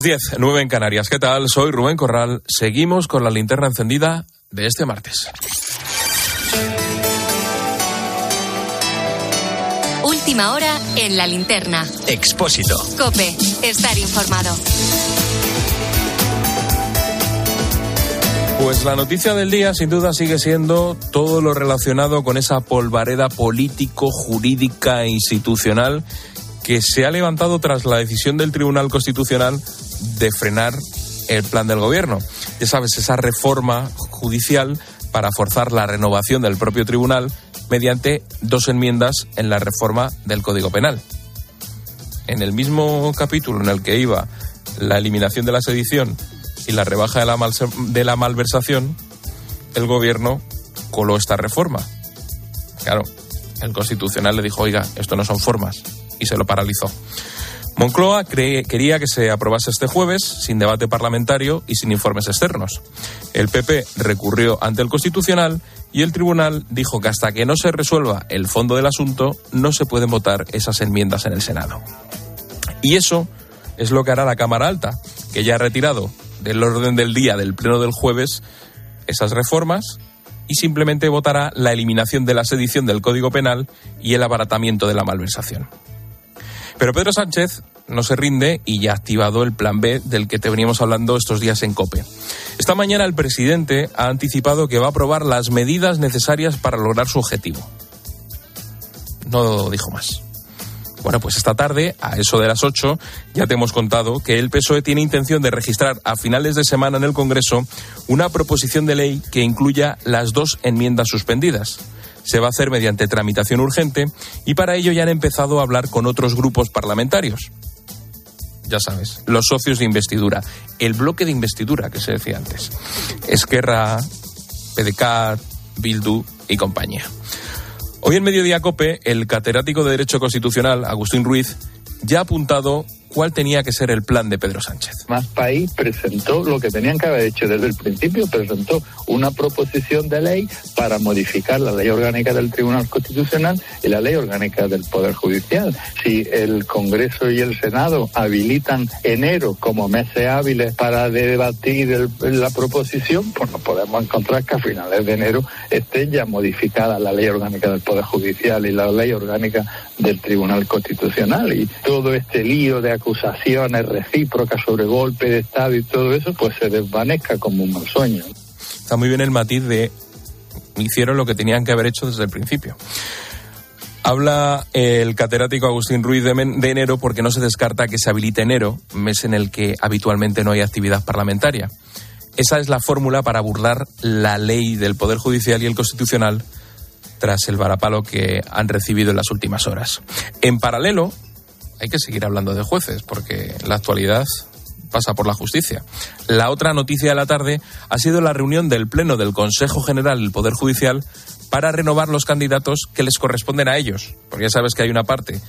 10, 9 en Canarias. ¿Qué tal? Soy Rubén Corral. Seguimos con la linterna encendida de este martes. Última hora en la linterna. Expósito. Cope, estar informado. Pues la noticia del día sin duda sigue siendo todo lo relacionado con esa polvareda político, jurídica e institucional que se ha levantado tras la decisión del Tribunal Constitucional de frenar el plan del gobierno. Ya sabes, esa reforma judicial para forzar la renovación del propio tribunal mediante dos enmiendas en la reforma del Código Penal. En el mismo capítulo en el que iba la eliminación de la sedición y la rebaja de la, de la malversación, el gobierno coló esta reforma. Claro, el constitucional le dijo, oiga, esto no son formas, y se lo paralizó. Moncloa quería que se aprobase este jueves sin debate parlamentario y sin informes externos. El PP recurrió ante el Constitucional y el Tribunal dijo que hasta que no se resuelva el fondo del asunto no se pueden votar esas enmiendas en el Senado. Y eso es lo que hará la Cámara Alta, que ya ha retirado del orden del día del Pleno del jueves esas reformas y simplemente votará la eliminación de la sedición del Código Penal y el abaratamiento de la malversación. Pero Pedro Sánchez no se rinde y ya ha activado el plan B del que te veníamos hablando estos días en COPE. Esta mañana el presidente ha anticipado que va a aprobar las medidas necesarias para lograr su objetivo. No dijo más. Bueno, pues esta tarde, a eso de las 8, ya te hemos contado que el PSOE tiene intención de registrar a finales de semana en el Congreso una proposición de ley que incluya las dos enmiendas suspendidas se va a hacer mediante tramitación urgente y para ello ya han empezado a hablar con otros grupos parlamentarios. Ya sabes, los socios de investidura, el bloque de investidura que se decía antes. Esquerra, PDK, Bildu y compañía. Hoy en Mediodía Cope, el catedrático de Derecho Constitucional, Agustín Ruiz, ya ha apuntado cuál tenía que ser el plan de Pedro Sánchez. Más País presentó lo que tenían que haber hecho desde el principio, presentó una proposición de ley para modificar la ley orgánica del Tribunal Constitucional y la ley orgánica del Poder Judicial. Si el Congreso y el Senado habilitan enero como meses hábiles para debatir la proposición, pues nos podemos encontrar que a finales de enero estén ya modificadas la ley orgánica del Poder Judicial y la ley orgánica del Tribunal Constitucional. Y todo este lío de acusaciones recíprocas sobre golpe de Estado y todo eso, pues se desvanezca como un mal sueño. Está muy bien el matiz de hicieron lo que tenían que haber hecho desde el principio. Habla el catedrático Agustín Ruiz de, de, enero porque no se descarta que se habilite enero, mes en el que habitualmente no hay actividad parlamentaria. Esa es la fórmula para burlar la ley del Poder Judicial y el Constitucional tras el varapalo que han recibido en las últimas horas. En paralelo, hay que seguir hablando de jueces, porque la actualidad pasa por la justicia. La otra noticia de la tarde ha sido la reunión del Pleno del Consejo General del Poder Judicial para renovar los candidatos que les corresponden a ellos, porque ya sabes que hay una parte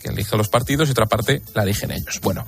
que elige los partidos y otra parte la eligen ellos. Bueno,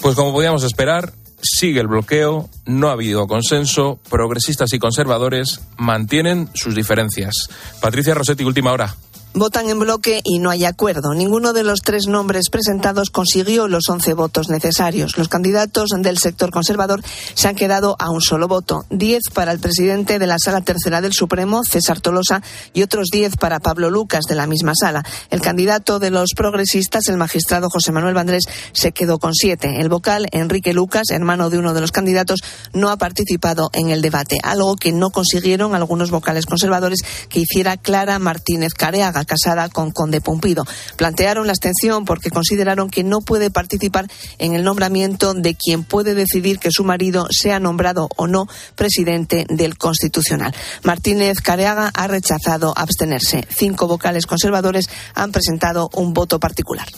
pues como podíamos esperar, sigue el bloqueo, no ha habido consenso, progresistas y conservadores mantienen sus diferencias. Patricia Rossetti, última hora votan en bloque y no hay acuerdo. Ninguno de los tres nombres presentados consiguió los 11 votos necesarios. Los candidatos del sector conservador se han quedado a un solo voto. Diez para el presidente de la Sala Tercera del Supremo, César Tolosa, y otros diez para Pablo Lucas, de la misma sala. El candidato de los progresistas, el magistrado José Manuel Vandrés, se quedó con siete. El vocal, Enrique Lucas, hermano de uno de los candidatos, no ha participado en el debate, algo que no consiguieron algunos vocales conservadores que hiciera Clara Martínez Careaga casada con Conde Pumpido. Plantearon la abstención porque consideraron que no puede participar en el nombramiento de quien puede decidir que su marido sea nombrado o no presidente del Constitucional. Martínez Careaga ha rechazado abstenerse. Cinco vocales conservadores han presentado un voto particular.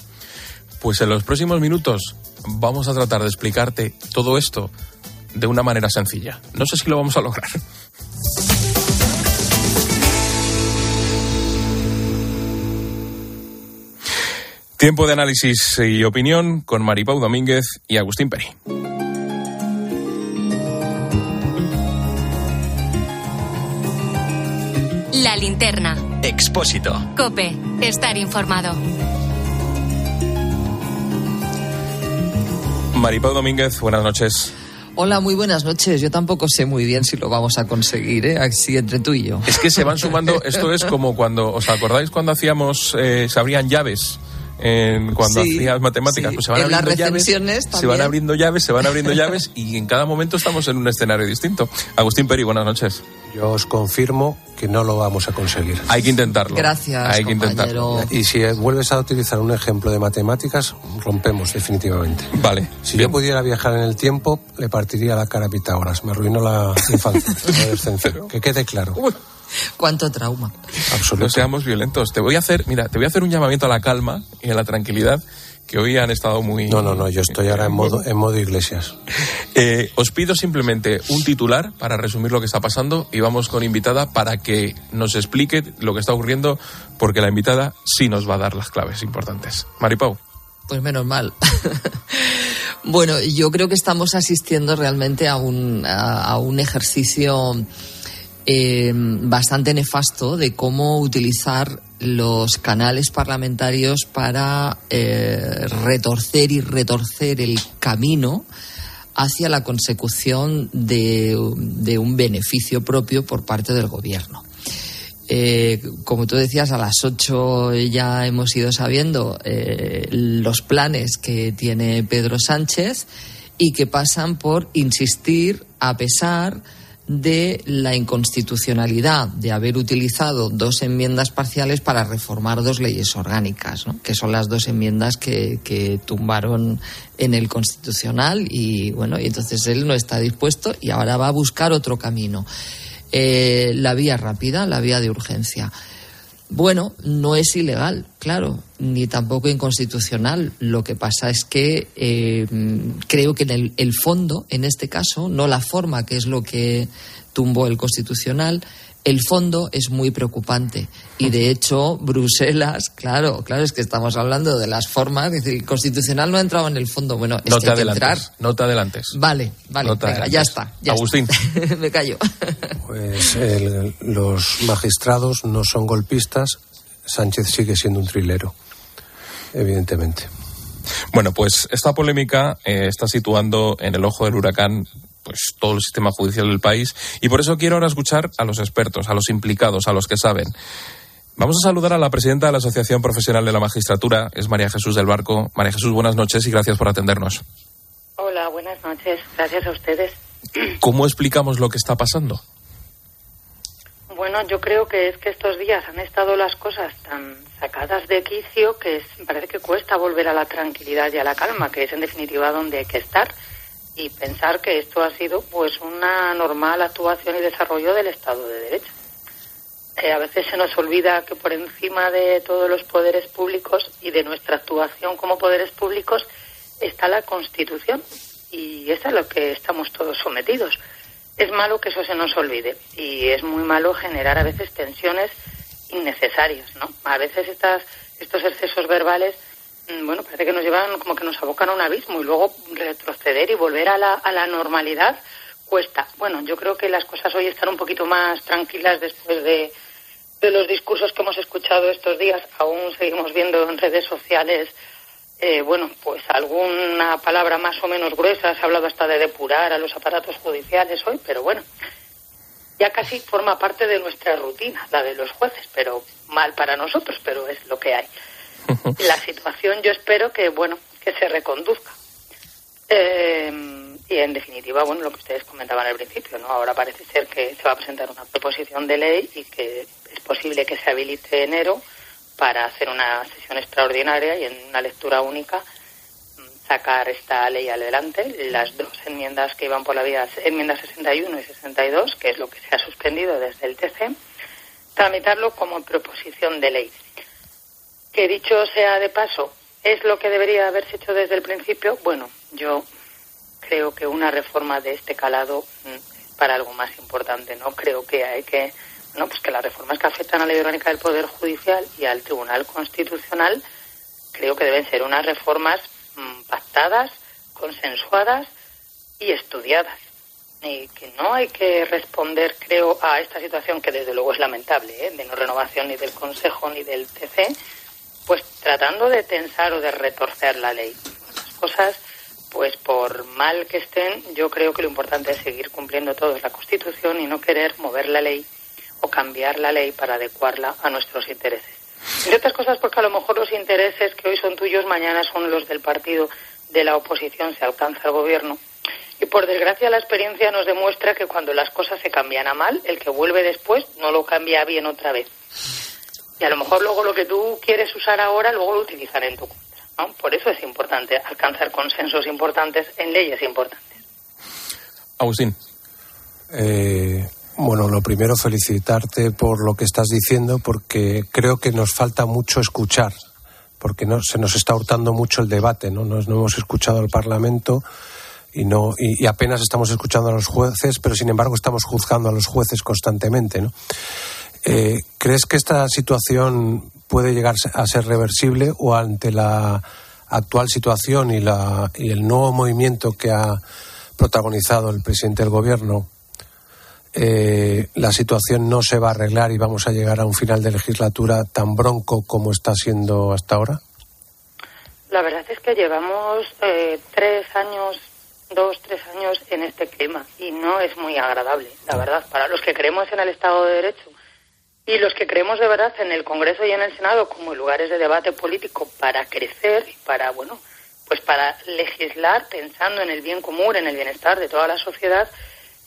Pues en los próximos minutos vamos a tratar de explicarte todo esto de una manera sencilla. No sé si lo vamos a lograr. Tiempo de análisis y opinión con Maripau Domínguez y Agustín Peri. La linterna. Expósito. Cope. Estar informado. Maripau Domínguez, buenas noches. Hola, muy buenas noches. Yo tampoco sé muy bien si lo vamos a conseguir, ¿eh? Así entre tú y yo. Es que se van sumando, esto es como cuando, ¿os acordáis cuando hacíamos, eh, se abrían llaves? En, cuando Sí, hacías matemáticas, sí. pues se van En las abriendo llaves, recensiones se van abriendo llaves, se van abriendo llaves y en cada momento estamos en un escenario distinto. Agustín Peri, buenas noches. Yo os confirmo que no lo vamos a conseguir. Hay que intentarlo. Gracias, Hay que intentarlo. Y si vuelves a utilizar un ejemplo de matemáticas, rompemos definitivamente. Vale. Si bien. yo pudiera viajar en el tiempo, le partiría la cara a Pitágoras. Me arruinó la infancia, la adolescencia. Que quede claro. Cuánto trauma. Absoluto. No seamos violentos. Te voy a hacer, mira, te voy a hacer un llamamiento a la calma y a la tranquilidad que hoy han estado muy. No, no, no, yo estoy ahora en modo, en modo iglesias. Eh, os pido simplemente un titular para resumir lo que está pasando y vamos con invitada para que nos explique lo que está ocurriendo, porque la invitada sí nos va a dar las claves importantes. Maripau. Pues menos mal. bueno, yo creo que estamos asistiendo realmente a un, a, a un ejercicio eh, bastante nefasto de cómo utilizar los canales parlamentarios para eh, retorcer y retorcer el camino hacia la consecución de, un beneficio propio por parte del gobierno. Eh, como tú decías, a las 8 ya hemos ido sabiendo los planes que tiene Pedro Sánchez y que pasan por insistir a pesar de la inconstitucionalidad de haber utilizado dos enmiendas parciales para reformar dos leyes orgánicas, que son las dos enmiendas que, que tumbaron en el Constitucional y bueno, y entonces él no está dispuesto y ahora va a buscar otro camino. Eh, la vía rápida, la vía de urgencia. Bueno, no es ilegal, claro, ni tampoco inconstitucional. Lo que pasa es que eh, creo que en el, el fondo, en este caso, no la forma, que es lo que tumbó el constitucional, el fondo es muy preocupante. Y de hecho, Bruselas, claro, claro, es que estamos hablando de las formas, es decir, el constitucional no ha entrado en el fondo. Bueno, es No que te hay que entrar. adelantes. No te adelantes. Vale, vale, No te venga, adelantes. ya está. ya Agustín. está. Me callo. Pues el- los magistrados no son golpistas. Sánchez sigue siendo un trilero, evidentemente. Bueno, pues esta polémica eh, está situando en el ojo del huracán pues todo el sistema judicial del país y por eso quiero ahora escuchar a los expertos, a los implicados, a los que saben. Vamos a saludar a la presidenta de la Asociación Profesional de la Magistratura, es María Jesús del Barco. María Jesús, buenas noches y gracias por atendernos. Hola, buenas noches. Gracias a ustedes. ¿Cómo explicamos lo que está pasando? Bueno, yo creo que es que estos días han estado las cosas tan sacadas de quicio que es- parece que cuesta volver a la tranquilidad y a la calma, que es en definitiva donde hay que estar y pensar que esto ha sido pues una normal actuación y desarrollo del Estado de Derecho. Eh, a veces se nos olvida que por encima de todos los poderes públicos y de nuestra actuación como poderes públicos está la Constitución y es a lo que estamos todos sometidos. Es malo que eso se nos olvide y es muy malo generar a veces tensiones innecesarias, ¿no? A veces estas, estos excesos verbales, bueno, parece que nos llevan como que nos abocan a un abismo y luego retroceder y volver a la, a la normalidad cuesta. Bueno, yo creo que las cosas hoy están un poquito más tranquilas después de, de los discursos que hemos escuchado estos días. Aún seguimos viendo en redes sociales, eh, bueno, pues alguna palabra más o menos gruesa. Se ha hablado hasta de depurar a los aparatos judiciales hoy, pero bueno, ya casi forma parte de nuestra rutina, la de los jueces, pero mal para nosotros, pero es lo que hay. La situación yo espero que, bueno, que se reconduzca. Eh, y en definitiva, bueno, lo que ustedes comentaban al principio, ¿no? Ahora parece ser que se va a presentar una proposición de ley y que es posible que se habilite enero para hacer una sesión extraordinaria y en una lectura única mm, sacar esta ley adelante. Las dos enmiendas que iban por la vía, enmiendas 61 y 62, que es lo que se ha suspendido desde el TC, tramitarlo como proposición de ley. Que dicho sea de paso, ¿es lo que debería haberse hecho desde el principio? Bueno, yo creo que una reforma de este calado mm, para algo más importante, ¿no? Creo que hay que, no, pues que las reformas que afectan a la ley orgánica del Poder Judicial y al Tribunal Constitucional creo que deben ser unas reformas mm, pactadas, consensuadas y estudiadas. Y que no hay que responder, creo, a esta situación que desde luego es lamentable, ¿eh? de no renovación ni del Consejo ni del TC, pues tratando de tensar o de retorcer la ley. Las cosas pues por mal que estén, yo creo que lo importante es seguir cumpliendo todos la Constitución y no querer mover la ley o cambiar la ley para adecuarla a nuestros intereses. Entre otras cosas porque a lo mejor los intereses que hoy son tuyos, mañana son los del partido de la oposición, se alcanza el gobierno. Y por desgracia la experiencia nos demuestra que cuando las cosas se cambian a mal, el que vuelve después no lo cambia bien otra vez. Y a lo mejor luego lo que tú quieres usar ahora, luego lo utilizaré en tu contra. ¿no? Por eso es importante alcanzar consensos importantes en leyes importantes. Agustín. Eh, bueno, lo primero felicitarte por lo que estás diciendo, porque creo que nos falta mucho escuchar, porque no, se nos está hurtando mucho el debate, ¿no? Nos, no hemos escuchado al Parlamento y, no, y, y, apenas estamos escuchando a los jueces, pero sin embargo estamos juzgando a los jueces constantemente, ¿no? Eh, ¿Crees que esta situación puede llegar a ser reversible o ante la actual situación y, la, y el nuevo movimiento que ha protagonizado el presidente del Gobierno, eh, la situación no se va a arreglar y vamos a llegar a un final de legislatura tan bronco como está siendo hasta ahora? La verdad es que llevamos eh, tres años, dos, tres años en este clima y no es muy agradable, la verdad. Para los que creemos en el Estado de Derecho y los que creemos de verdad en el Congreso y en el Senado como lugares de debate político para crecer y para, bueno, pues para legislar pensando en el bien común, en el bienestar de toda la sociedad,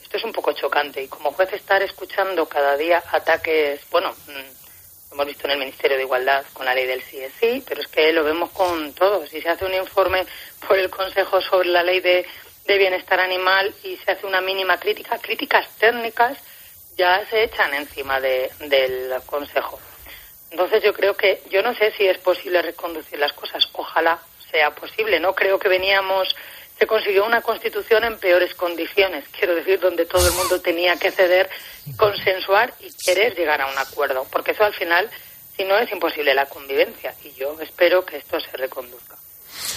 esto es un poco chocante. Y como juez estar escuchando cada día ataques, bueno, lo hemos visto en el Ministerio de Igualdad con la ley del CSI, pero es que lo vemos con todos. Si se hace un informe por el Consejo sobre la ley de, de bienestar animal y se hace una mínima crítica, críticas técnicas, ya se echan encima de, del Consejo. Entonces yo creo que, yo no sé si es posible reconducir las cosas, ojalá sea posible, ¿no? Creo que veníamos, se consiguió una constitución en peores condiciones, quiero decir, donde todo el mundo tenía que ceder, consensuar y querer llegar a un acuerdo, porque eso al final, si no, es imposible la convivencia y yo espero que esto se reconduzca.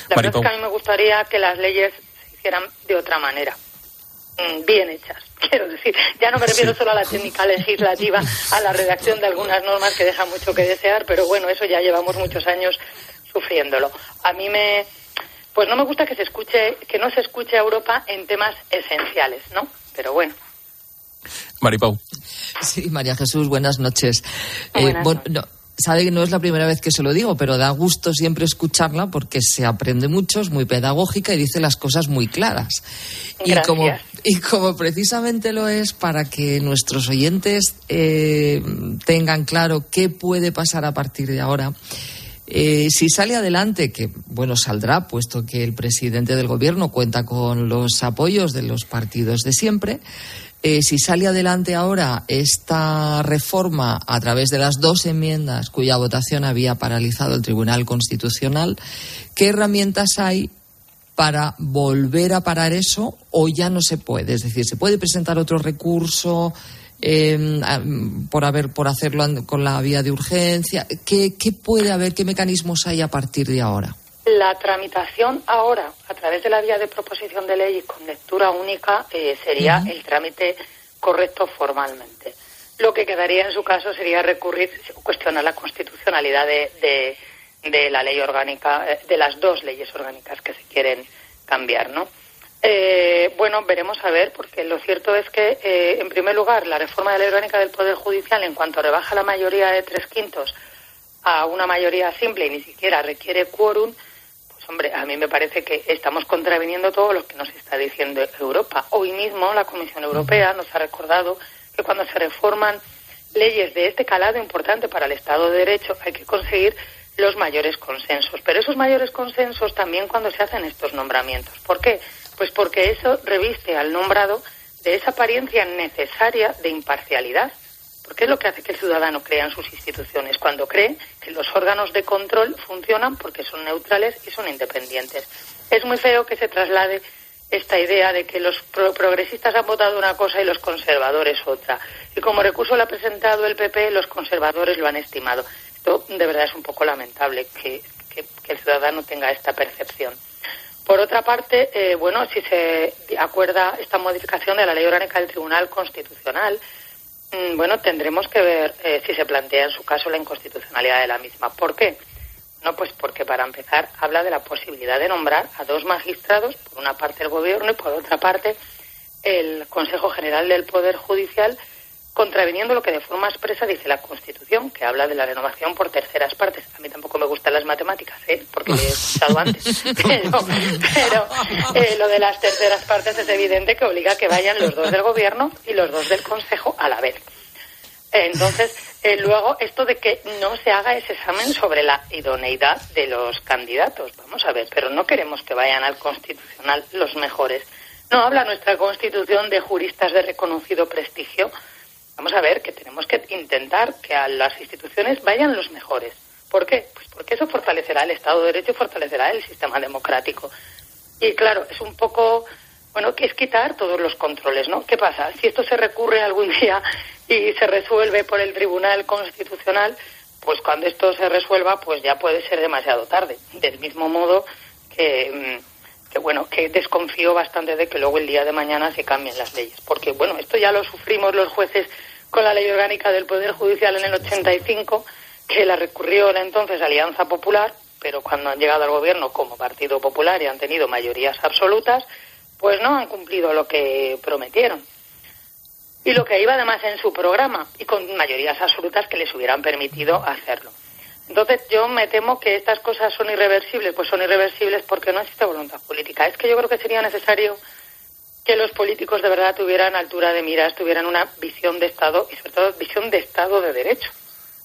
La verdad es que a mí me gustaría que las leyes se hicieran de otra manera bien hechas. Quiero decir, ya no me refiero solo a la técnica legislativa, a la redacción de algunas normas que dejan mucho que desear, pero bueno, eso ya llevamos muchos años sufriéndolo. A mí me, pues no me gusta que se escuche, que no se escuche a Europa en temas esenciales, ¿no? Pero bueno. Maripau. Sí, María Jesús, buenas noches. Buenas eh, bueno, no, sabe que no es la primera vez que se lo digo, pero da gusto siempre escucharla porque se aprende mucho, es muy pedagógica y dice las cosas muy claras. Y como, y como precisamente lo es para que nuestros oyentes eh, tengan claro qué puede pasar a partir de ahora. Eh, si sale adelante, que bueno, saldrá, puesto que el presidente del gobierno cuenta con los apoyos de los partidos de siempre, eh, si sale adelante ahora esta reforma a través de las dos enmiendas cuya votación había paralizado el Tribunal Constitucional, ¿qué herramientas hay para volver a parar eso o ya no se puede? Es decir, ¿se puede presentar otro recurso? Eh, por haber por hacerlo con la vía de urgencia ¿Qué, ¿qué puede haber qué mecanismos hay a partir de ahora la tramitación ahora, a través de la vía de proposición de ley y con lectura única, eh, sería uh -huh. el trámite correcto formalmente. Lo que quedaría en su caso sería recurrir, cuestionar la constitucionalidad de, de, de la ley orgánica, eh, de las dos leyes orgánicas que se quieren cambiar, ¿no? Eh, bueno, veremos a ver, porque lo cierto es que, eh, en primer lugar, la reforma de la ley orgánica del Poder Judicial, en cuanto rebaja la mayoría de tres quintos a una mayoría simple y ni siquiera requiere quórum, hombre, a mí me parece que estamos contraviniendo todo lo que nos está diciendo Europa. Hoy mismo la Comisión Europea nos ha recordado que cuando se reforman leyes de este calado importante para el Estado de Derecho hay que conseguir los mayores consensos. Pero esos mayores consensos también cuando se hacen estos nombramientos. ¿Por qué? Pues porque eso reviste al nombrado de esa apariencia necesaria de imparcialidad. Porque es lo que hace que el ciudadano crea en sus instituciones, cuando cree que los órganos de control funcionan porque son neutrales y son independientes. Es muy feo que se traslade esta idea de que los pro progresistas han votado una cosa y los conservadores otra. Y como recurso lo ha presentado el PP, los conservadores lo han estimado. Esto de verdad es un poco lamentable que, el ciudadano tenga esta percepción. Por otra parte, eh, bueno, si se acuerda esta modificación de la Ley Orgánica del Tribunal Constitucional, bueno, tendremos que ver eh, si se plantea en su caso la inconstitucionalidad de la misma. ¿Por qué? No, pues porque para empezar habla de la posibilidad de nombrar a dos magistrados, por una parte el gobierno y por otra parte el Consejo General del Poder Judicial, contraviniendo lo que de forma expresa dice la Constitución, que habla de la renovación por terceras partes. A mí tampoco me gustan las matemáticas, ¿eh? porque he escuchado antes. Pero, eh, lo de las terceras partes es evidente que obliga a que vayan los dos del Gobierno y los dos del Consejo a la vez. Entonces, eh, luego, esto de que no se haga ese examen sobre la idoneidad de los candidatos. Vamos a ver, pero no queremos que vayan al Constitucional los mejores. No habla nuestra Constitución de juristas de reconocido prestigio Vamos a ver que tenemos que intentar que a las instituciones vayan los mejores. ¿Por qué? Pues porque eso fortalecerá el Estado de Derecho y fortalecerá el sistema democrático. Y claro, es un poco, bueno, que es quitar todos los controles, ¿no? ¿Qué pasa? Si esto se recurre algún día y se resuelve por el Tribunal Constitucional, pues cuando esto se resuelva, pues ya puede ser demasiado tarde. Del mismo modo que, mm, que bueno, que desconfío bastante de que luego el día de mañana se cambien las leyes. Porque, bueno, esto ya lo sufrimos los jueces con la ley orgánica del Poder Judicial en el 85, que la recurrió la entonces Alianza Popular, pero cuando han llegado al gobierno como Partido Popular y han tenido mayorías absolutas, pues no han cumplido lo que prometieron. Y lo que iba además en su programa, y con mayorías absolutas que les hubieran permitido hacerlo. Entonces yo me temo que estas cosas son irreversibles, pues son irreversibles porque no existe voluntad política. Es que yo creo que sería necesario que los políticos de verdad tuvieran altura de miras, tuvieran una visión de Estado y sobre todo visión de Estado de Derecho,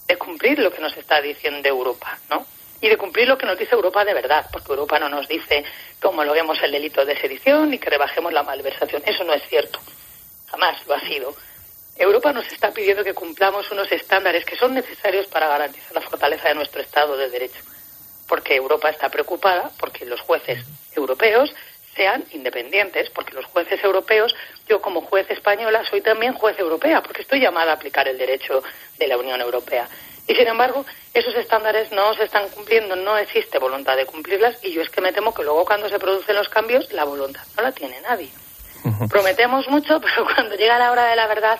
de cumplir lo que nos está diciendo Europa, ¿no? Y de cumplir lo que nos dice Europa de verdad, porque Europa no nos dice que homologuemos el delito de sedición ni que rebajemos la malversación. Eso no es cierto. Jamás lo ha sido. Europa nos está pidiendo que cumplamos unos estándares que son necesarios para garantizar la fortaleza de nuestro Estado de Derecho. Porque Europa está preocupada porque los jueces europeos sean independientes, porque los jueces europeos, yo como juez española soy también juez europea, porque estoy llamada a aplicar el derecho de la Unión Europea. Y sin embargo, esos estándares no se están cumpliendo, no existe voluntad de cumplirlas y yo es que me temo que luego cuando se producen los cambios, la voluntad no la tiene nadie. Prometemos mucho, pero cuando llega la hora de la verdad,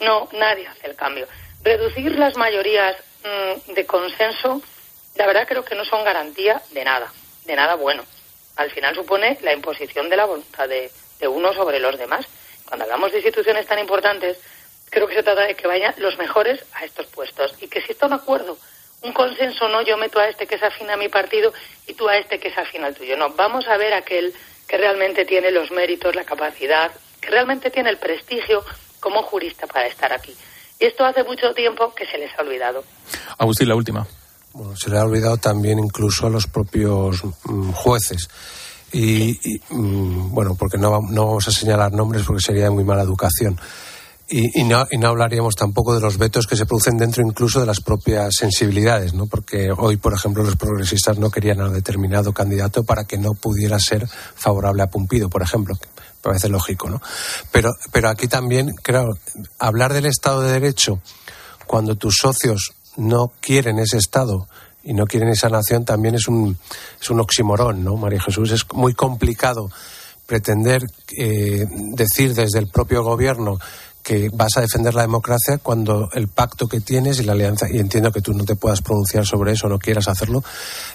no, nadie hace el cambio. Reducir las mayorías mm, de consenso, la verdad creo que no son garantía de nada, de nada bueno al final supone la imposición de la voluntad de, uno sobre los demás. Cuando hablamos de instituciones tan importantes, creo que se trata de que vayan los mejores a estos puestos y que si está un acuerdo, un consenso, no yo meto a este que es afín a mi partido y tú a este que es afín al tuyo. No, vamos a ver aquel que realmente tiene los méritos, la capacidad, que realmente tiene el prestigio como jurista para estar aquí. Y esto hace mucho tiempo que se les ha olvidado. Agustín, la última. Bueno, se le ha olvidado también incluso a los propios mm, jueces. Y, mm, bueno, porque no, no, vamos a señalar nombres porque sería muy mala educación. Y, y, no, y, no, hablaríamos tampoco de los vetos que se producen dentro incluso de las propias sensibilidades, ¿no? Porque hoy, por ejemplo, los progresistas no querían a determinado candidato para que no pudiera ser favorable a Pumpido, por ejemplo. Que parece lógico, ¿no? Pero, pero aquí también, claro, hablar del Estado de Derecho cuando tus socios no quieren ese Estado y no quieren esa nación también es un, es un oximorón, ¿no, María Jesús? Es muy complicado pretender eh, decir desde el propio gobierno que vas a defender la democracia cuando el pacto que tienes y la alianza, y entiendo que tú no te puedas pronunciar sobre eso, no quieras hacerlo,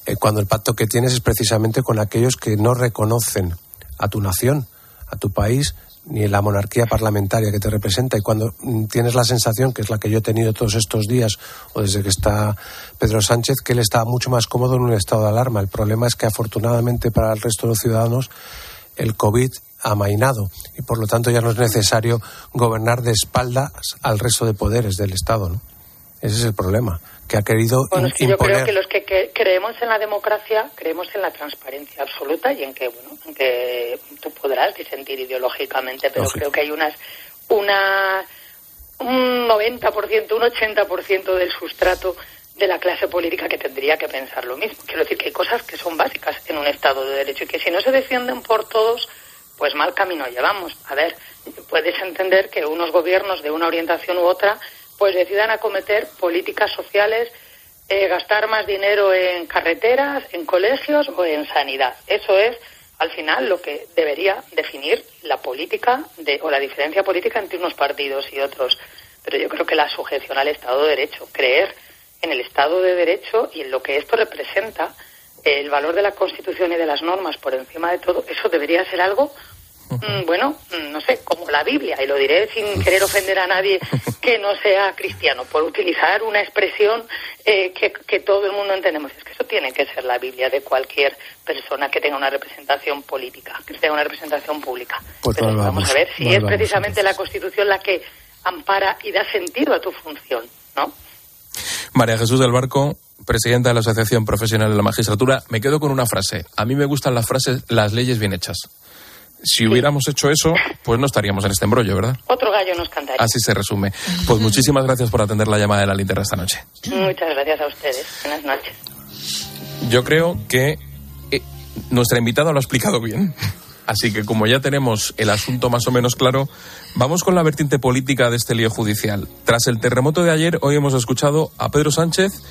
eh, cuando el pacto que tienes es precisamente con aquellos que no reconocen a tu nación, a tu país ni la monarquía parlamentaria que te representa. Y cuando mm, tienes la sensación, que es la que yo he tenido todos estos días, o desde que está Pedro Sánchez, que él está mucho más cómodo en un estado de alarma. El problema es que afortunadamente para el resto de los ciudadanos el COVID ha mainado y por lo tanto ya no es necesario gobernar de espaldas al resto de poderes del Estado. ¿no? Ese es el problema que ha querido bueno, es que Yo creo que los que, creemos en la democracia creemos en la transparencia absoluta y en que, bueno, en que tú podrás disentir ideológicamente, pero creo que hay unas, una, un 90%, un 80% del sustrato de la clase política que tendría que pensar lo mismo. Quiero decir que hay cosas que son básicas en un Estado de Derecho y que si no se defienden por todos, pues mal camino llevamos. A ver, puedes entender que unos gobiernos de una orientación u otra pues decidan acometer políticas sociales, eh, gastar más dinero en carreteras, en colegios o en sanidad. Eso es, al final, lo que debería definir la política de, o la diferencia política entre unos partidos y otros. Pero yo creo que la sujeción al Estado de Derecho, creer en el Estado de Derecho y en lo que esto representa, el valor de la Constitución y de las normas por encima de todo, eso debería ser algo bueno, mm, no sé, como la Biblia, y lo diré sin querer ofender a nadie que no sea cristiano, por utilizar una expresión eh, que, todo el mundo entendemos. Es que eso tiene que ser la Biblia de cualquier persona que tenga una representación política, que tenga una representación pública. Pues vamos, a ver si es precisamente la Constitución la que ampara y da sentido a tu función, ¿no? María Jesús del Barco, presidenta de la Asociación Profesional de la Magistratura, me quedo con una frase. A mí me gustan las frases, las leyes bien hechas. Si hubiéramos hecho eso, pues no estaríamos en este embrollo, ¿verdad? Otro gallo nos cantaría. Así se resume. Pues muchísimas gracias por atender la llamada de la linterna esta noche. Muchas gracias a ustedes. Buenas noches. Yo creo que eh, nuestra invitada lo ha explicado bien. Así que como ya tenemos el asunto más o menos claro, vamos con la vertiente política de este lío judicial. Tras el terremoto de ayer, hoy hemos escuchado a Pedro Sánchez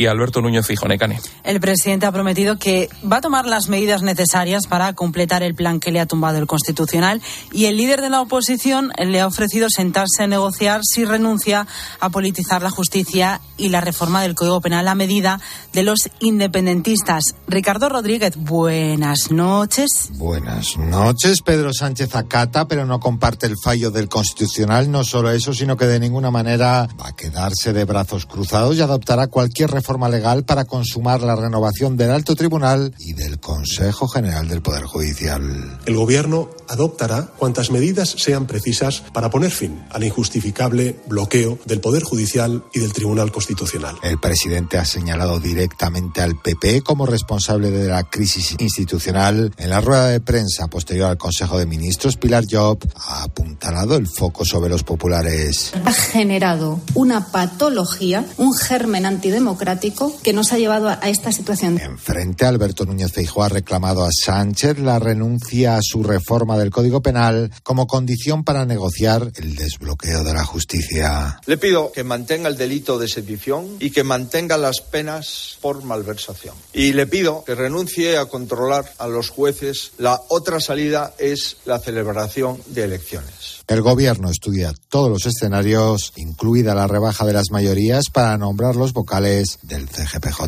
y Alberto Núñez Fijonecane. El presidente ha prometido que va a tomar las medidas necesarias para completar el plan que le ha tumbado el Constitucional y el líder de la oposición le ha ofrecido sentarse a negociar si renuncia a politizar la justicia y la reforma del Código Penal a medida de los independentistas. Ricardo Rodríguez, buenas noches. Buenas noches. Pedro Sánchez acata, pero no comparte el fallo del Constitucional. No solo eso, sino que de ninguna manera va a quedarse de brazos cruzados y adoptará cualquier reforma forma legal para consumar la renovación del Alto Tribunal y del Consejo General del Poder Judicial. El Gobierno adoptará cuantas medidas sean precisas para poner fin al injustificable bloqueo del Poder Judicial y del Tribunal Constitucional. El presidente ha señalado directamente al PP como responsable de la crisis institucional. En la rueda de prensa posterior al Consejo de Ministros, Pilar Job ha apuntalado el foco sobre los populares. Ha generado una patología, un germen antidemocrático que nos ha llevado a esta situación. Enfrente, Alberto Núñez Feijóo ha reclamado a Sánchez la renuncia a su reforma del Código Penal como condición para negociar el desbloqueo de la justicia. Le pido que mantenga el delito de sedición y que mantenga las penas por malversación. Y le pido que renuncie a controlar a los jueces. La otra salida es la celebración de elecciones. El gobierno estudia todos los escenarios, incluida la rebaja de las mayorías, para nombrar los vocales del CGPJ.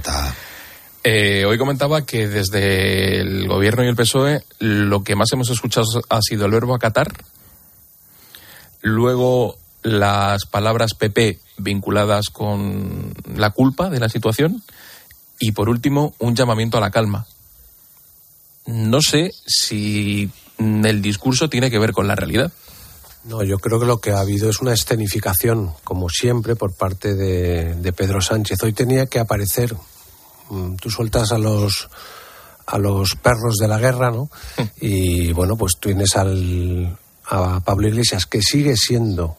Eh, hoy comentaba que desde el gobierno y el PSOE lo que más hemos escuchado ha sido el verbo acatar, luego las palabras PP vinculadas con la culpa de la situación y por último un llamamiento a la calma. No sé si el discurso tiene que ver con la realidad. No, yo creo que lo que ha habido es una escenificación, como siempre, por parte de, Pedro Sánchez. Hoy tenía que aparecer, mm, tú sueltas a los a los perros de la guerra, ¿no? Y bueno, pues tienes al, a Pablo Iglesias, que sigue siendo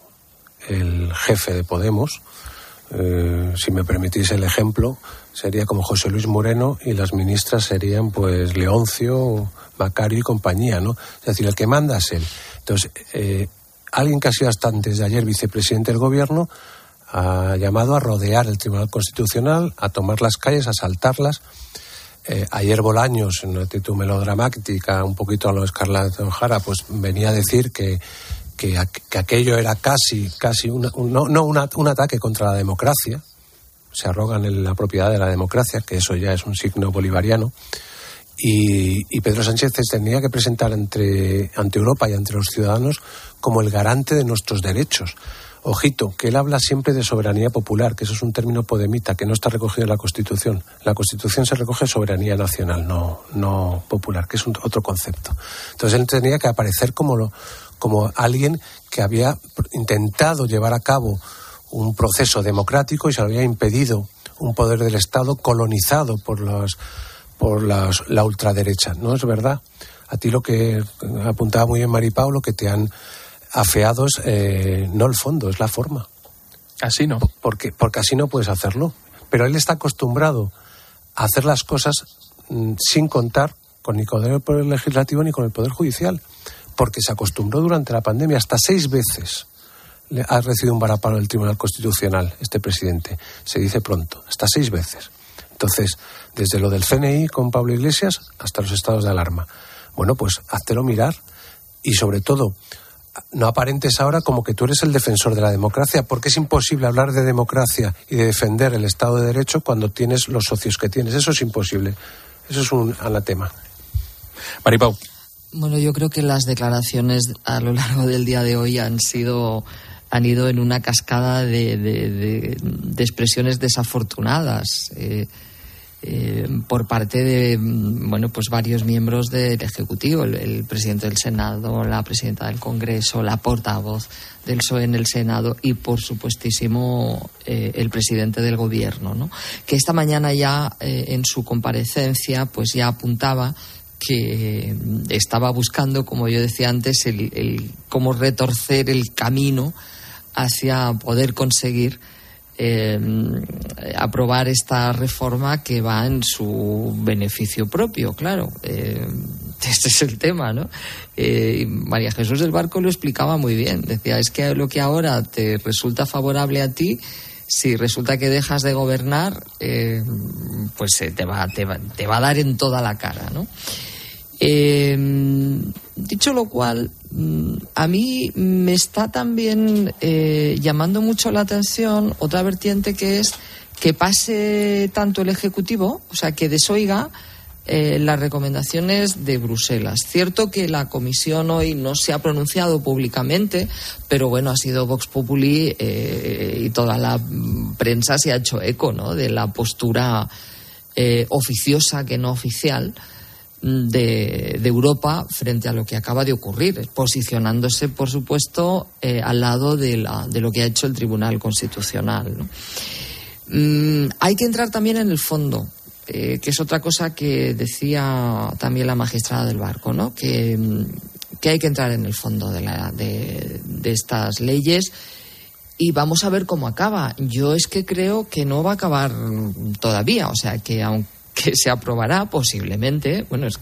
el jefe de Podemos, eh, si me permitís el ejemplo, sería como José Luis Moreno y las ministras serían pues Leoncio, Macario y compañía, ¿no? Es decir, el que manda es él. Entonces, eh, alguien que ha sido hasta antes de ayer vicepresidente del gobierno ha llamado a rodear el Tribunal Constitucional, a tomar las calles, a asaltarlas. Eh, ayer Bolaños, en una actitud melodramática, un poquito a lo Escarlata O'Hara, pues venía a decir que, que, aquello era casi, casi un, no, no un ataque contra la democracia. Se arrogan la propiedad de la democracia, que eso ya es un signo bolivariano. Y, Pedro Sánchez tenía que presentar ante, ante Europa y ante los ciudadanos como el garante de nuestros derechos. Ojito, que él habla siempre de soberanía popular, que eso es un término podemita, que no está recogido en la Constitución. La Constitución se recoge soberanía nacional, no, no popular, que es otro concepto. Entonces él tenía que aparecer como, como alguien que había intentado llevar a cabo un proceso democrático y se había impedido un poder del Estado colonizado por los por la ultraderecha. ¿No es verdad? A ti lo que apuntaba muy bien Mari que te han afeado es eh, no el fondo, es la forma. Así no. Porque, porque así no puedes hacerlo. Pero él está acostumbrado a hacer las cosas mm, sin contar con ni con el Poder Legislativo ni con el Poder Judicial. Porque se acostumbró durante la pandemia hasta seis veces. Le ha recibido un varapalo del Tribunal Constitucional, este presidente. Se dice pronto, hasta seis veces. Entonces, desde lo del CNI con Pablo Iglesias hasta los estados de alarma. Bueno, pues háztelo mirar y sobre todo no aparentes ahora como que tú eres el defensor de la democracia, porque es imposible hablar de democracia y de defender el Estado de Derecho cuando tienes los socios que tienes. Eso es imposible. Eso es un anatema. Maripau. Bueno, yo creo que las declaraciones a lo largo del día de hoy han sido han ido en una cascada de, de, de, expresiones desafortunadas. Eh, eh, por parte de bueno pues varios miembros del ejecutivo el, presidente del senado la presidenta del congreso la portavoz del PSOE en el senado y por supuestísimo eh, el presidente del gobierno ¿no? que esta mañana ya eh, en su comparecencia pues ya apuntaba que estaba buscando como yo decía antes el, el cómo retorcer el camino hacia poder conseguir eh, aprobar esta reforma que va en su beneficio propio, claro. Eh, este es el tema, ¿no? Eh, María Jesús del Barco lo explicaba muy bien. Decía, es que lo que ahora te resulta favorable a ti, si resulta que dejas de gobernar, pues te va, te, va, te va a dar en toda la cara, ¿no? Eh, dicho lo cual, mm, a mí me está también eh, llamando mucho la atención otra vertiente que es que pase tanto el Ejecutivo, o sea, que desoiga eh, las recomendaciones de Bruselas. Cierto que la Comisión hoy no se ha pronunciado públicamente, pero bueno, ha sido Vox Populi eh, y toda la prensa se ha hecho eco ¿no? de la postura oficiosa que no oficial de, Europa frente a lo que acaba de ocurrir, posicionándose, por supuesto, eh, al lado de, la, de, lo que ha hecho el Tribunal Constitucional. Mm, hay que entrar también en el fondo, eh, que es otra cosa que decía también la magistrada del barco, ¿no? que, que hay que entrar en el fondo de, de estas leyes y vamos a ver cómo acaba. Yo es que creo que no va a acabar todavía, o sea que aunque que se aprobará posiblemente, bueno, es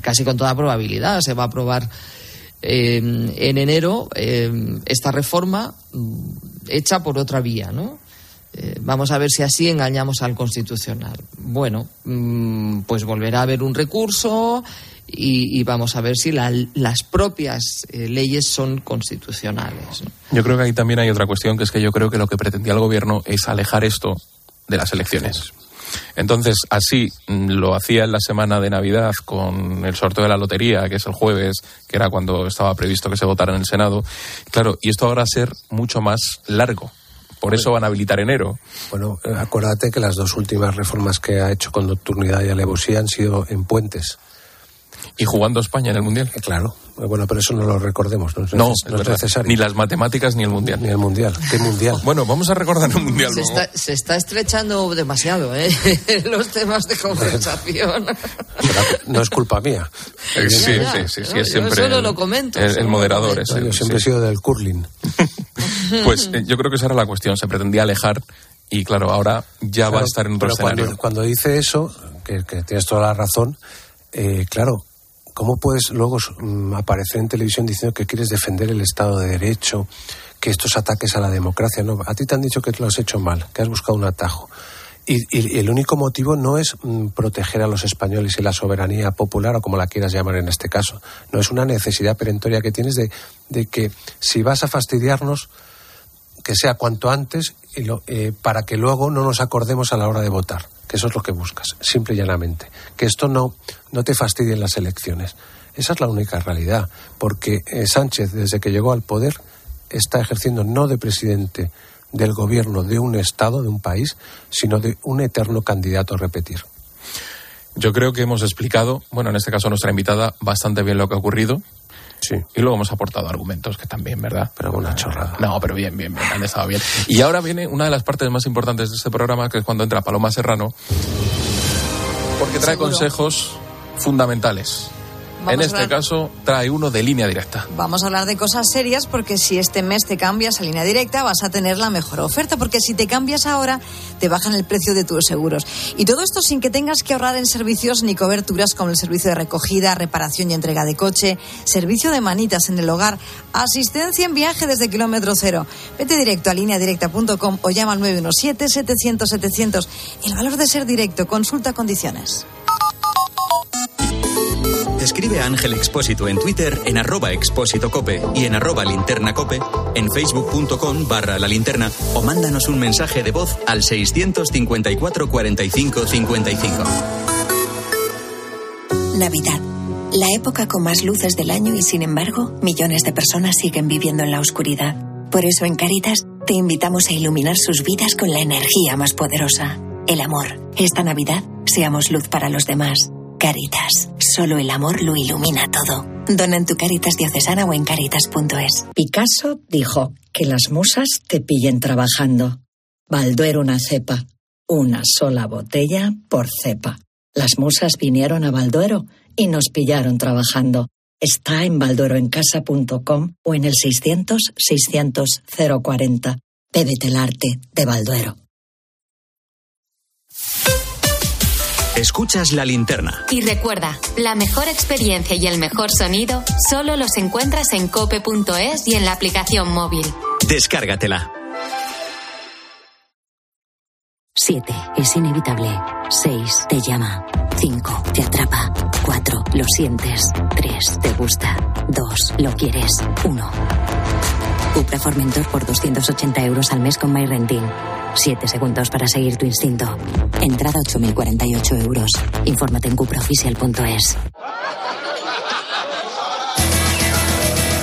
casi con toda probabilidad, se va a aprobar eh, en enero eh, esta reforma hecha por otra vía, ¿no? Eh, vamos a ver si así engañamos al Constitucional. Bueno, mmm, pues volverá a haber un recurso y, vamos a ver si la, las propias leyes son constitucionales. Yo creo que ahí también hay otra cuestión, que es que yo creo que lo que pretendía el Gobierno es alejar esto de las elecciones. Entonces, así lo hacía en la semana de Navidad con el sorteo de la lotería, que es el jueves, que era cuando estaba previsto que se votara en el Senado. Claro, y esto ahora va a ser mucho más largo. Por eso van a habilitar enero. Bueno, acuérdate que las dos últimas reformas que ha hecho con nocturnidad y alevosía han sido en puentes. ¿Y jugando España en el Mundial? Claro. Bueno, pero eso no lo recordemos. No es, no, no es necesario. Ni las matemáticas ni el Mundial. Ni el Mundial. ¿Qué Mundial? bueno, vamos a recordar el Mundial se. Está, se está estrechando demasiado, ¿eh? Los temas de conversación. no es culpa mía. Sí, sí, sí, sí, sí, es siempre. Yo solo lo comento. El, el moderador es. Yo siempre he sido del curling. pues eh, yo creo que esa era la cuestión. Se pretendía alejar y claro, ahora ya claro, va a estar en otro escenario. Cuando, cuando, dice eso, que, que, tienes toda la razón, eh, claro, ¿cómo puedes luego um, aparecer en televisión diciendo que quieres defender el Estado de Derecho, que estos ataques a la democracia? No, a ti te han dicho que lo has hecho mal, que has buscado un atajo. Y, y, el único motivo no es mm, proteger a los españoles y la soberanía popular, o como la quieras llamar en este caso. No es una necesidad perentoria que tienes de, que si vas a fastidiarnos, que sea cuanto antes y eh, para que luego no nos acordemos a la hora de votar, que eso es lo que buscas, simple y llanamente. Que esto no, no te fastidie en las elecciones. Esa es la única realidad, porque eh, Sánchez, desde que llegó al poder, está ejerciendo no de presidente del gobierno de un Estado, de un país, sino de un eterno candidato a repetir. Yo creo que hemos explicado, bueno, en este caso nuestra invitada, bastante bien lo que ha ocurrido. Sí. Y luego hemos aportado argumentos que también, ¿verdad? Pero una chorrada. No, pero bien, bien, bien, han estado bien. Y ahora viene una de las partes más importantes de este programa, que es cuando entra Paloma Serrano, porque trae Seguro. consejos fundamentales. En este hablar- caso, trae uno de línea directa. Vamos a hablar de cosas serias porque si este mes te cambias a línea directa vas a tener la mejor oferta porque si te cambias ahora te bajan el precio de tus seguros. Y todo esto sin que tengas que ahorrar en servicios ni coberturas como el servicio de recogida, reparación y entrega de coche, servicio de manitas en el hogar, asistencia en viaje desde kilómetro cero. Vete directo a lineadirecta.com o llama al 917-700-700. El valor de ser directo, consulta condiciones. Escribe a Ángel Expósito en Twitter en arroba expósito cope y en arroba linterna cope, en facebook.com barra la linterna o mándanos un mensaje de voz al 654 45 55. Navidad. La época con más luces del año y sin embargo, millones de personas siguen viviendo en la oscuridad. Por eso en Caritas te invitamos a iluminar sus vidas con la energía más poderosa, el amor. Esta Navidad, seamos luz para los demás. Caritas, solo el amor lo ilumina todo. Dona en tu Caritas diocesana o en caritas.es. Picasso dijo que las musas te pillen trabajando. Balduero una cepa, una sola botella por cepa. Las musas vinieron a Balduero y nos pillaron trabajando. Está en baldueroencasa.com o en el 600 600 040. Bébete el arte de Balduero. Escuchas la linterna. Y recuerda, la mejor experiencia y el mejor sonido solo los encuentras en cope.es y en la aplicación móvil. Descárgatela. 7. Es inevitable. 6. Te llama. 5. Te atrapa. 4. Lo sientes. 3. Te gusta. 2. Lo quieres. 1. Cupra Formentor por 280 euros al mes con MyRenting. 7 segundos para seguir tu instinto. Entrada 8.048 euros. Infórmate en cupraoficial.es.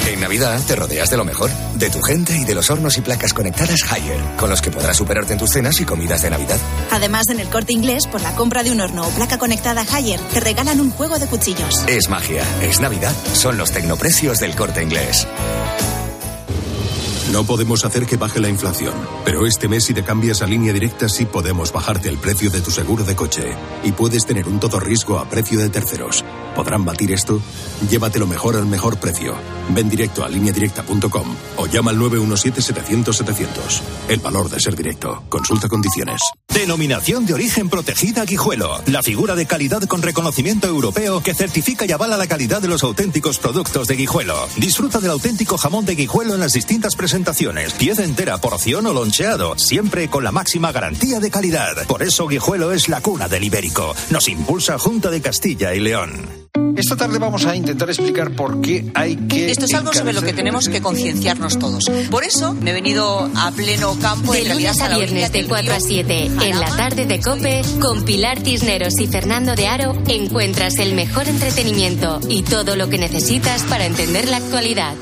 En Navidad te rodeas de lo mejor, de tu gente y de los hornos y placas conectadas Haier, con los que podrás superarte en tus cenas y comidas de Navidad. Además, en el corte inglés, por la compra de un horno o placa conectada Haier, te regalan un juego de cuchillos. Es magia, es Navidad, son los tecnoprecios del corte inglés. No podemos hacer que baje la inflación, pero este mes si te cambias a línea directa sí podemos bajarte el precio de tu seguro de coche y puedes tener un todo riesgo a precio de terceros. ¿Podrán batir esto? Llévatelo mejor al mejor precio. Ven directo a lineadirecta.com o llama al 917-700-700. El valor de ser directo. Consulta condiciones. Denominación de origen protegida Guijuelo. La figura de calidad con reconocimiento europeo que certifica y avala la calidad de los auténticos productos de Guijuelo. Disfruta del auténtico jamón de Guijuelo en las distintas presentaciones. Pieza entera, porción o loncheado. Siempre con la máxima garantía de calidad. Por eso Guijuelo es la cuna del ibérico. Nos impulsa Junta de Castilla y León. Esta tarde vamos a intentar explicar por qué hay que. Esto es algo sobre lo que tenemos que concienciarnos todos. Por eso me he venido a pleno campo. De en realidad, lunes a viernes de 4 a 7 en la tarde de Cope con Pilar Tisneros y Fernando de Aro encuentras el mejor entretenimiento y todo lo que necesitas para entender la actualidad.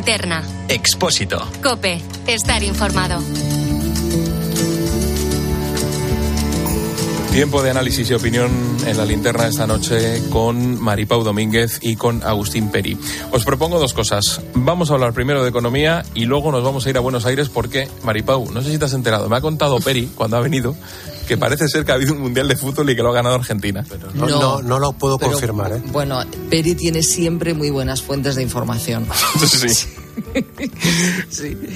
Linterna. Expósito. Cope. Estar informado. Tiempo de análisis y opinión en la linterna esta noche con Maripau Domínguez y con Agustín Peri. Os propongo dos cosas. Vamos a hablar primero de economía y luego nos vamos a ir a Buenos Aires porque, Maripau, no sé si te has enterado, me ha contado Peri cuando ha venido que parece ser que ha habido un mundial de fútbol y que lo ha ganado Argentina. No, no, no lo puedo pero, confirmar, ¿eh? Bueno, Peri tiene siempre muy buenas fuentes de información. sí.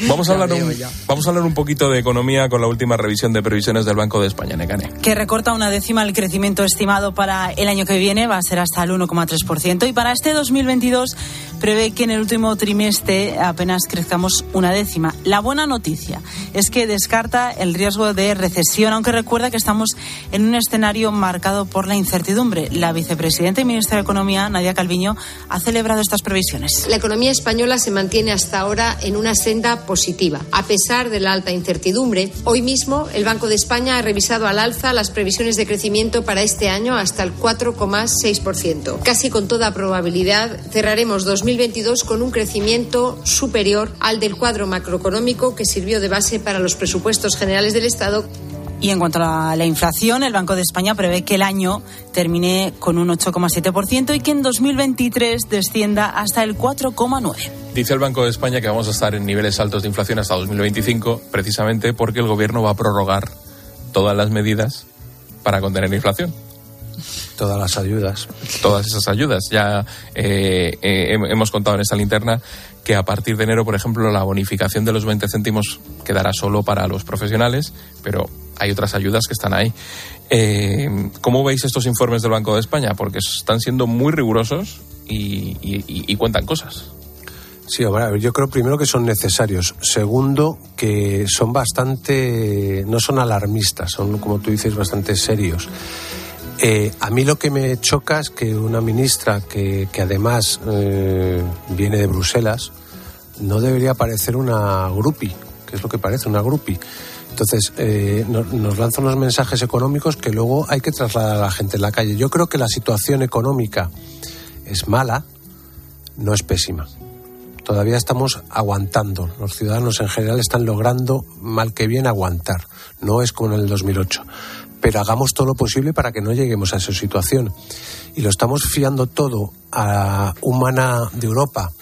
Vamos, a hablar un, vamos a hablar un poquito de economía con la última revisión de previsiones del Banco de España, Necane. Que recorta una décima el crecimiento estimado para el año que viene, va a ser hasta el 1,3%. Y para este 2022 prevé que en el último trimestre apenas crezcamos una décima. La buena noticia es que descarta el riesgo de recesión, aunque recuerda que estamos en un escenario marcado por la incertidumbre. La vicepresidenta y ministra de Economía, Nadia Calviño, ha celebrado estas previsiones. La economía española se mantiene hasta ahora en una senda positiva. A pesar de la alta incertidumbre, hoy mismo el Banco de España ha revisado al alza las previsiones de crecimiento para este año hasta el 4,6%. Casi con toda probabilidad cerraremos 2022 con un crecimiento superior al del cuadro macroeconómico que sirvió de base para los presupuestos generales del Estado. Y en cuanto a la inflación, el Banco de España prevé que el año termine con un 8,7% y que en 2023 descienda hasta el 4,9%. Dice el Banco de España que vamos a estar en niveles altos de inflación hasta 2025, precisamente porque el gobierno va a prorrogar todas las medidas para contener la inflación. Todas las ayudas. Todas esas ayudas. Ya eh, eh, hemos contado en esta linterna que a partir de enero, por ejemplo, la bonificación de los 20 céntimos quedará solo para los profesionales, pero hay otras ayudas que están ahí. Eh, ¿Cómo veis estos informes del Banco de España? Porque están siendo muy rigurosos y, cuentan cosas. Sí, ahora, yo creo primero que son necesarios. Segundo, que son bastante, no son alarmistas, son, como tú dices, bastante serios. Eh, a mí lo que me choca es que una ministra que, además eh, viene de Bruselas no debería parecer una grupi, que es lo que parece, una grupi. Entonces, eh, nos, nos lanza unos mensajes económicos que luego hay que trasladar a la gente en la calle. Yo creo que la situación económica es mala, no es pésima. Todavía estamos aguantando. Los ciudadanos en general están logrando, mal que bien, aguantar. No es como en el 2008 pero hagamos todo lo posible para que no lleguemos a esa situación. Y lo estamos fiando todo a humana de Europa,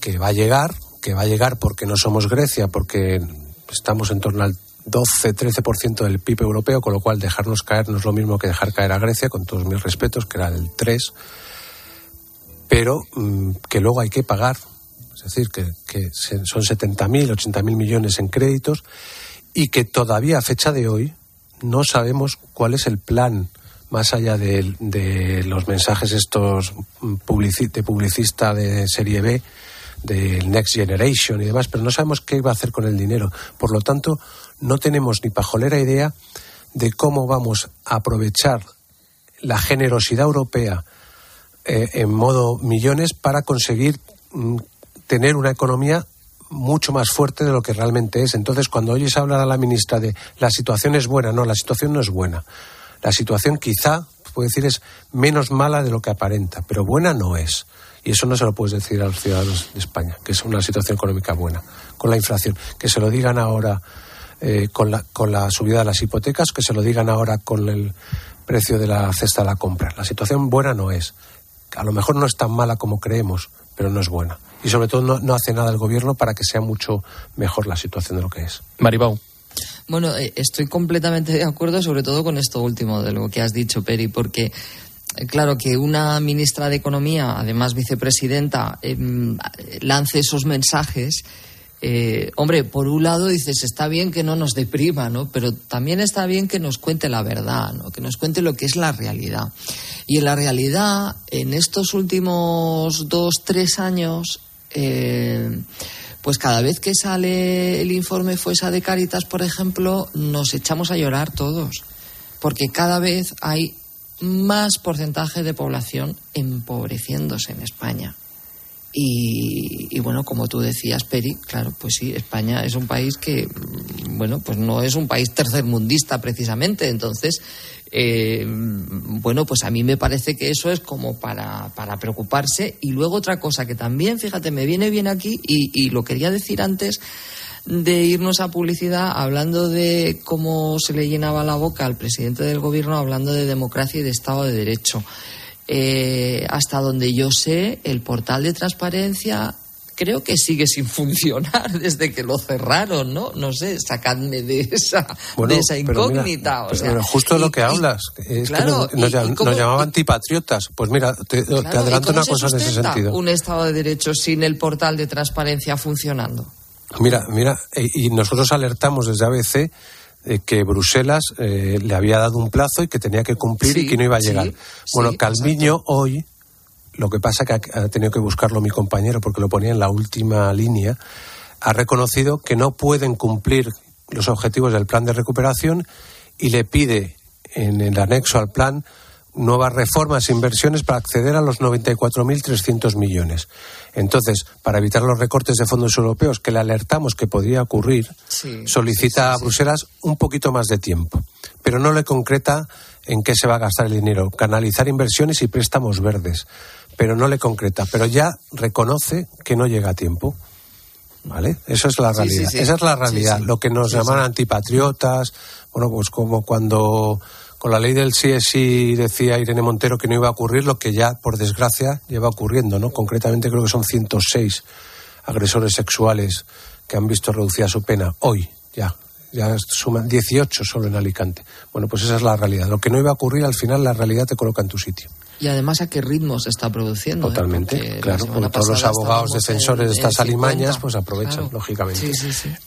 que va a llegar, que va a llegar porque no somos Grecia, porque estamos en torno al 12-13% del PIB europeo, con lo cual dejarnos caer no es lo mismo que dejar caer a Grecia, con todos mis respetos, que era el 3%, pero mm, que luego hay que pagar. Es decir, que, que son 70.000, 80.000 millones en créditos y que todavía a fecha de hoy no sabemos cuál es el plan más allá de, los mensajes estos de publicista de serie B, del Next Generation y demás, pero no sabemos qué va a hacer con el dinero. Por lo tanto, no tenemos ni pajolera idea de cómo vamos a aprovechar la generosidad europea eh, en modo millones para conseguir mm, tener una economía mucho más fuerte de lo que realmente es. Entonces, cuando oyes hablar a la ministra de la situación es buena, no, la situación no es buena. La situación quizá, puede decir, es menos mala de lo que aparenta, pero buena no es. Y eso no se lo puedes decir a los ciudadanos de España, que es una situación económica buena, con la inflación. Que se lo digan ahora eh, con, la, con la subida de las hipotecas, que se lo digan ahora con el precio de la cesta de la compra. La situación buena no es. A lo mejor no es tan mala como creemos, pero no es buena y sobre todo no, hace nada el gobierno para que sea mucho mejor la situación de lo que es. Maribau. Bueno, eh, estoy completamente de acuerdo, sobre todo con esto último de lo que has dicho, Peri, porque eh, claro que una ministra de Economía, además vicepresidenta, em, lance esos mensajes. Eh, hombre, por un lado dices, está bien que no nos deprima, ¿no? Pero también está bien que nos cuente la verdad, ¿no? Que nos cuente lo que es la realidad. Y en la realidad, en estos últimos dos, tres años, eh, pues cada vez que sale el informe FUESA de Cáritas, por ejemplo, nos echamos a llorar todos, porque cada vez hay más porcentaje de población empobreciéndose en España. Y, y, bueno, como tú decías, Peri, claro, pues sí, España es un país que, bueno, pues no es un país tercermundista precisamente. Entonces, eh, bueno, pues a mí me parece que eso es como para, preocuparse. Y luego otra cosa que también, fíjate, me viene bien aquí y, lo quería decir antes de irnos a publicidad hablando de cómo se le llenaba la boca al presidente del gobierno hablando de democracia y de Estado de Derecho. Eh, hasta donde yo sé, el portal de transparencia creo que sigue sin funcionar desde que lo cerraron, ¿no? No sé, sacadme de esa, de esa incógnita. Pero, justo lo que hablas, es que nos, llamaban antipatriotas. Pues mira, te, adelanto una cosa en ese sentido. Un Estado de Derecho sin el portal de transparencia funcionando. Mira, mira, eh, y nosotros alertamos desde ABC de que Bruselas eh, le había dado un plazo y que tenía que cumplir y que no iba a llegar. bueno, Calviño hoy lo que pasa que ha, tenido que buscarlo mi compañero porque lo ponía en la última línea, ha reconocido que no pueden cumplir los objetivos del plan de recuperación y le pide en el anexo al plan nuevas reformas e inversiones para acceder a los 94.300 millones. Entonces, para evitar los recortes de fondos europeos que le alertamos que podría ocurrir, solicita a Bruselas un poquito más de tiempo, pero no le concreta en qué se va a gastar el dinero, canalizar inversiones y préstamos verdes pero no le concreta, pero ya reconoce que no llega a tiempo. ¿Vale? Eso es la realidad. Esa es la realidad. Lo que nos llaman antipatriotas, bueno, pues como cuando con la ley del sí es sí decía Irene Montero que no iba a ocurrir lo que ya, por desgracia, lleva ocurriendo, ¿no? Concretamente creo que son 106 agresores sexuales que han visto reducida su pena hoy, ya. Ya suman 18 solo en Alicante. Bueno, pues esa es la realidad. Lo que no iba a ocurrir, al final la realidad te coloca en tu sitio. Y además a qué ritmo se está produciendo. ¿eh? Totalmente, claro. todos los abogados defensores de estas alimañas pues aprovechan, lógicamente.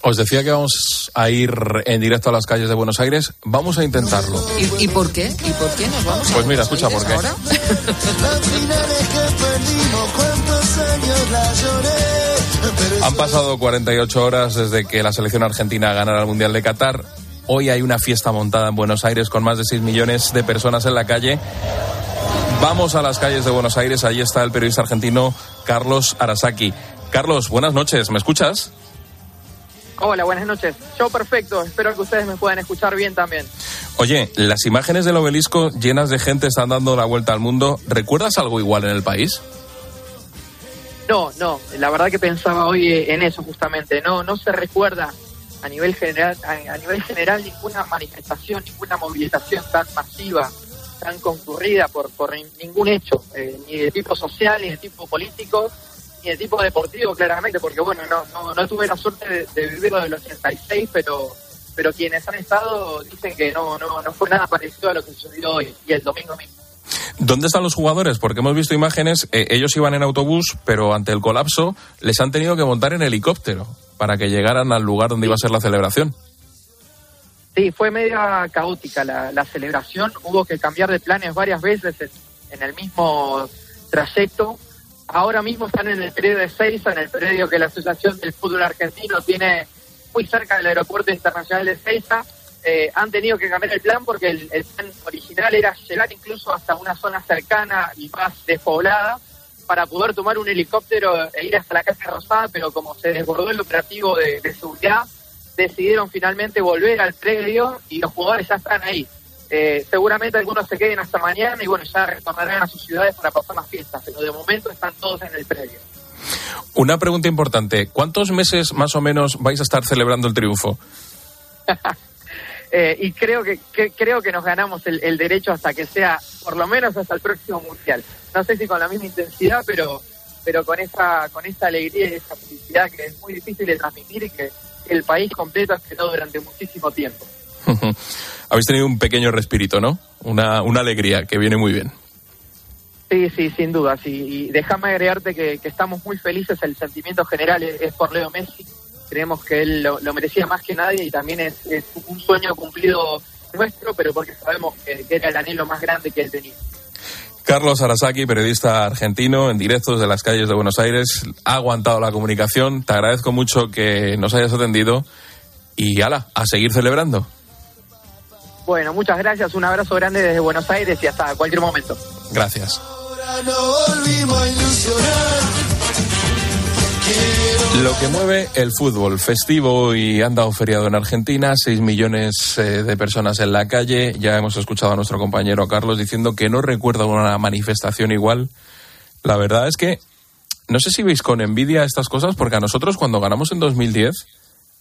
Os decía que vamos a ir en directo a las calles de Buenos Aires. Vamos a intentarlo. ¿Y, por qué? ¿Y por qué nos vamos Pues mira, escucha por qué. Han pasado 48 horas desde que la selección argentina ganara el Mundial de Qatar. Hoy hay una fiesta montada en Buenos Aires con más de 6 millones de personas en la calle Vamos a las calles de Buenos Aires. Ahí está el periodista argentino Carlos Arasaki. Carlos, buenas noches. ¿Me escuchas? Hola, buenas noches. Yo perfecto. Espero que ustedes me puedan escuchar bien también. Oye, las imágenes del obelisco llenas de gente están dando la vuelta al mundo. ¿Recuerdas algo igual en el país? No, no. La verdad que pensaba hoy en eso justamente. No, no se recuerda a nivel general, a nivel general ninguna manifestación, ninguna movilización tan masiva tan concurrida por, por ningún hecho, eh, ni de tipo social, ni de tipo político, ni de tipo deportivo, claramente, porque bueno, no, no, tuve la suerte de, vivir lo del 86, pero pero quienes han estado dicen que no, no, no fue nada parecido a lo que sucedió hoy y el domingo mismo. ¿Dónde están los jugadores? Porque hemos visto imágenes, eh, ellos iban en autobús, pero ante el colapso les han tenido que montar en helicóptero para que llegaran al lugar donde iba a ser la celebración. Sí, fue media caótica la, celebración. Hubo que cambiar de planes varias veces en, el mismo trayecto. Ahora mismo están en el predio de Seiza, en el predio que la Asociación del Fútbol Argentino tiene muy cerca del Aeropuerto Internacional de Seiza. Eh, han tenido que cambiar el plan porque el, plan original era llegar incluso hasta una zona cercana y más despoblada para poder tomar un helicóptero e ir hasta la Casa Rosada, pero como se desbordó el operativo de seguridad, decidieron finalmente volver al predio y los jugadores ya están ahí. Eh, seguramente algunos se queden hasta mañana y bueno, ya retornarán a sus ciudades para pasar las fiestas, pero de momento están todos en el predio. Una pregunta importante, ¿cuántos meses más o menos vais a estar celebrando el triunfo? Eh, y creo que, creo que nos ganamos el, derecho hasta que sea, por lo menos hasta el próximo mundial. No sé si con la misma intensidad, pero pero con esa con esa alegría y esa felicidad que es muy difícil de transmitir y que el país completo ha esperado durante muchísimo tiempo. Habéis tenido un pequeño respirito, ¿no? Una, una alegría que viene muy bien. Sí, sí, sin duda. Sí. Y déjame agregarte que, estamos muy felices. El sentimiento general es, por Leo Messi. Creemos que él lo, merecía más que nadie y también es, un sueño cumplido nuestro, pero porque sabemos que, que era el anhelo más grande que él tenía. Carlos Arasaki, periodista argentino, en directos de las calles de Buenos Aires, ha aguantado la comunicación. Te agradezco mucho que nos hayas atendido y ala, a seguir celebrando. Bueno, muchas gracias, un abrazo grande desde Buenos Aires y hasta cualquier momento. Gracias. Lo que mueve el fútbol festivo y anda feriado en Argentina, 6 millones eh, de personas en la calle. Ya hemos escuchado a nuestro compañero Carlos diciendo que no recuerda una manifestación igual. La verdad es que no sé si veis con envidia estas cosas, porque a nosotros cuando ganamos en 2010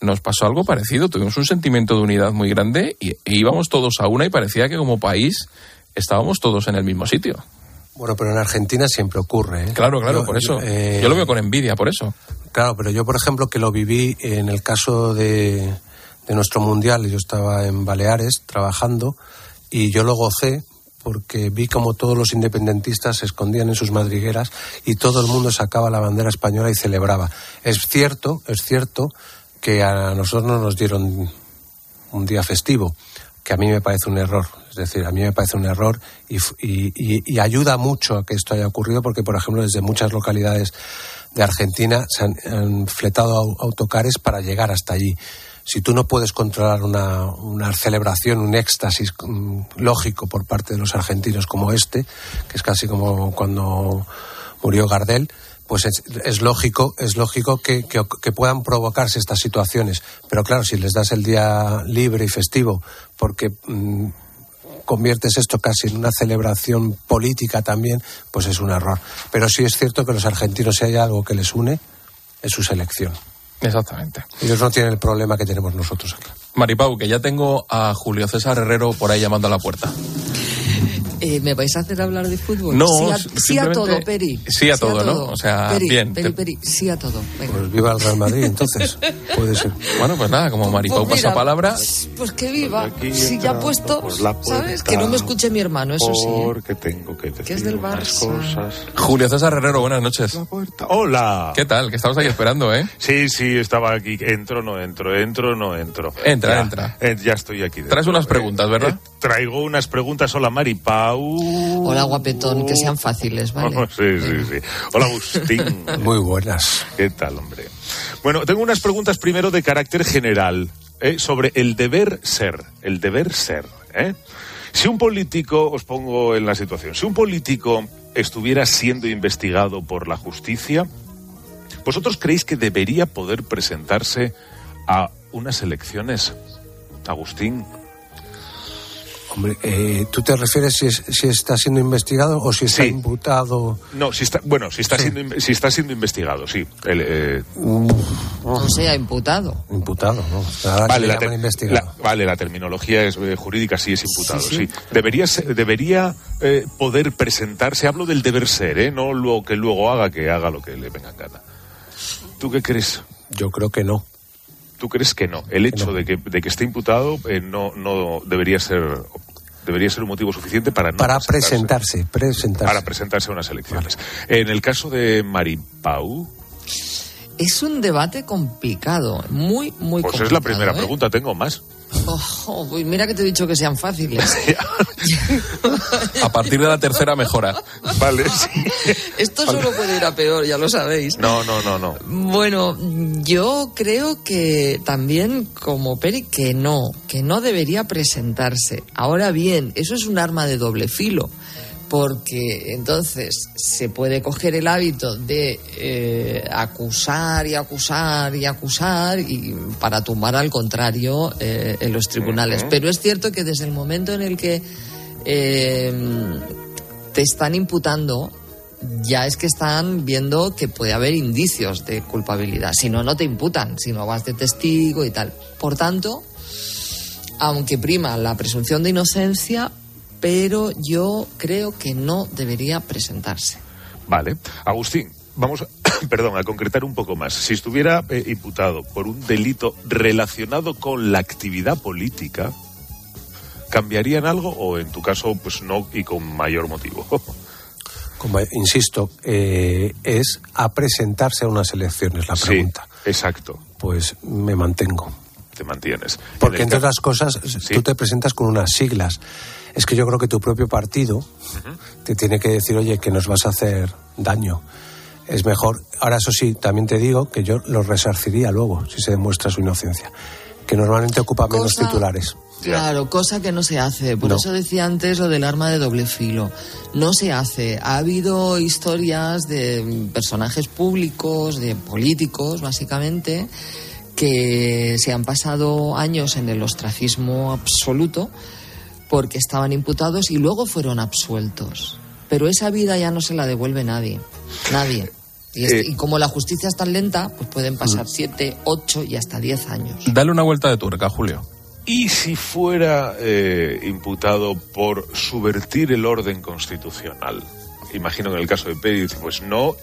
nos pasó algo parecido. Tuvimos un sentimiento de unidad muy grande y, e íbamos todos a una y parecía que como país estábamos todos en el mismo sitio. Bueno, pero en Argentina siempre ocurre. ¿eh? Claro, claro, por eso. Eh, yo lo veo con envidia, por eso. Claro, pero yo, por ejemplo, que lo viví en el caso de, de nuestro mundial, yo estaba en Baleares trabajando y yo lo gocé porque vi como todos los independentistas se escondían en sus madrigueras y todo el mundo sacaba la bandera española y celebraba. Es cierto, es cierto que a nosotros no nos dieron un día festivo, que a mí me parece un error. Es decir, a mí me parece un error y, ayuda mucho a que esto haya ocurrido porque, por ejemplo, desde muchas localidades de Argentina se han, fletado autocares para llegar hasta allí. Si tú no puedes controlar una, celebración, un éxtasis mm, lógico por parte de los argentinos como este, que es casi como cuando murió Gardel, pues es, lógico, es lógico que, que, puedan provocarse estas situaciones. Pero claro, si les das el día libre y festivo, porque mm, conviertes esto casi en una celebración política también, pues es un error. Pero sí es cierto que los argentinos, si hay algo que les une, es su selección. Exactamente. Ellos no tienen el problema que tenemos nosotros aquí. Maripau, que ya tengo a Julio César Herrero por ahí llamando a la puerta. Eh, ¿Me vais a hacer hablar de fútbol? No, sí a, sí a simplemente- todo, Peri. sí a todo, ¿no? O sea, Peri, bien, Peri, te- Peri, sí a todo. Venga. Pues viva el Real Madrid, entonces. Puede ser. Bueno, pues nada, como Maripau Pues pasa mira, palabra. Pues que viva. aquí Si ya entrando puesto, la ¿sabes? Que no me escuche mi hermano, eso sí. ¿eh? Porque tengo que decir Que es del Barça. cosas. Julio César Herrero, buenas noches. Hola. ¿Qué tal? Que estamos ahí esperando, ¿eh? Sí, sí, estaba aquí. Entro, no entro, entro, no entro. Entra, Ya, entra. eh, ya estoy aquí. Traes unas preguntas, ¿verdad? Eh, traigo unas preguntas. Hola, Mari Pau. Hola, guapetón, que sean fáciles, ¿vale? sí, sí, sí. Hola, Agustín. Muy buenas. ¿Qué tal, hombre? Bueno, tengo unas preguntas primero de carácter general ¿eh? sobre el deber ser. El deber ser. ¿eh? Si un político, os pongo en la situación, si un político estuviera siendo investigado por la justicia, ¿vosotros creéis que debería poder presentarse a unas elecciones? Agustín. Hombre, eh, ¿tú te refieres si, es- si está siendo investigado o si está Sí. imputado? No, si está, bueno, si está, siendo, si está siendo investigado, sí. El, eh, O sea, imputado. Imputado, ¿no? Vale la, vale, la terminología es, eh, jurídica sí es imputado, sí. Sí, sí. Debería, ser- debería eh, poder presentarse, hablo del deber ser, ¿eh? no lo que luego haga, que haga lo que le venga en gana. ¿Tú qué crees? Yo creo que no. ¿Tú crees que no? El hecho De, que, de que esté imputado eh, no, no debería ser debería ser un motivo suficiente para no Para presentarse. presentarse, presentarse. Para presentarse a unas elecciones. En el caso de Maripau, Es un debate complicado, muy, muy pues complicado. es la primera ¿eh? pregunta, tengo más. Ojo, uy, mira que te he dicho que sean fáciles. A partir de la tercera mejora. Vale, sí. Esto solo puede ir a peor, ya lo sabéis. No, no, no, no. Bueno, yo creo que también como Peri que no, que no debería presentarse. Ahora bien, eso es un arma de doble filo, porque entonces se puede coger el hábito de eh, acusar y acusar y acusar y para tumbar al contrario eh, en los tribunales. Pero es cierto que desde el momento en el que eh, te están imputando, ya es que están viendo que puede haber indicios de culpabilidad. Si no, no te imputan, si no vas de testigo y tal. Por tanto, aunque prima la presunción de inocencia, pero yo creo que no debería presentarse. Vale. Agustín, vamos a, perdón, a concretar un poco más. Si estuviera eh, imputado por un delito relacionado con la actividad política, ¿cambiarían algo o en tu caso, pues no y con mayor motivo? Como insisto, eh, es a presentarse a unas elecciones la pregunta. Sí, exacto. Pues me mantengo. Te mantienes. Porque entre otras cosas, tú te presentas con unas siglas. Es que yo creo que tu propio partido te tiene que decir, oye, que nos vas a hacer daño. Es mejor. Ahora, eso sí, también te digo que yo lo resarciría luego, si se demuestra su inocencia. Que normalmente ocupa menos Cosa- titulares. Claro, cosa que no se hace. Por No. eso decía antes lo del arma de doble filo. No se hace. Ha habido historias de mm, personajes públicos, de políticos, básicamente, que se han pasado años en el ostracismo absoluto porque estaban imputados y luego fueron absueltos. Pero esa vida ya no se la devuelve nadie. Nadie. Y, Eh. y como la justicia es tan lenta, pues pueden pasar siete, ocho y hasta diez años. Dale una vuelta de tuerca, Julio. ¿Y si fuera eh, imputado por subvertir el orden constitucional? Imagino que en el caso de Pérez, pues no,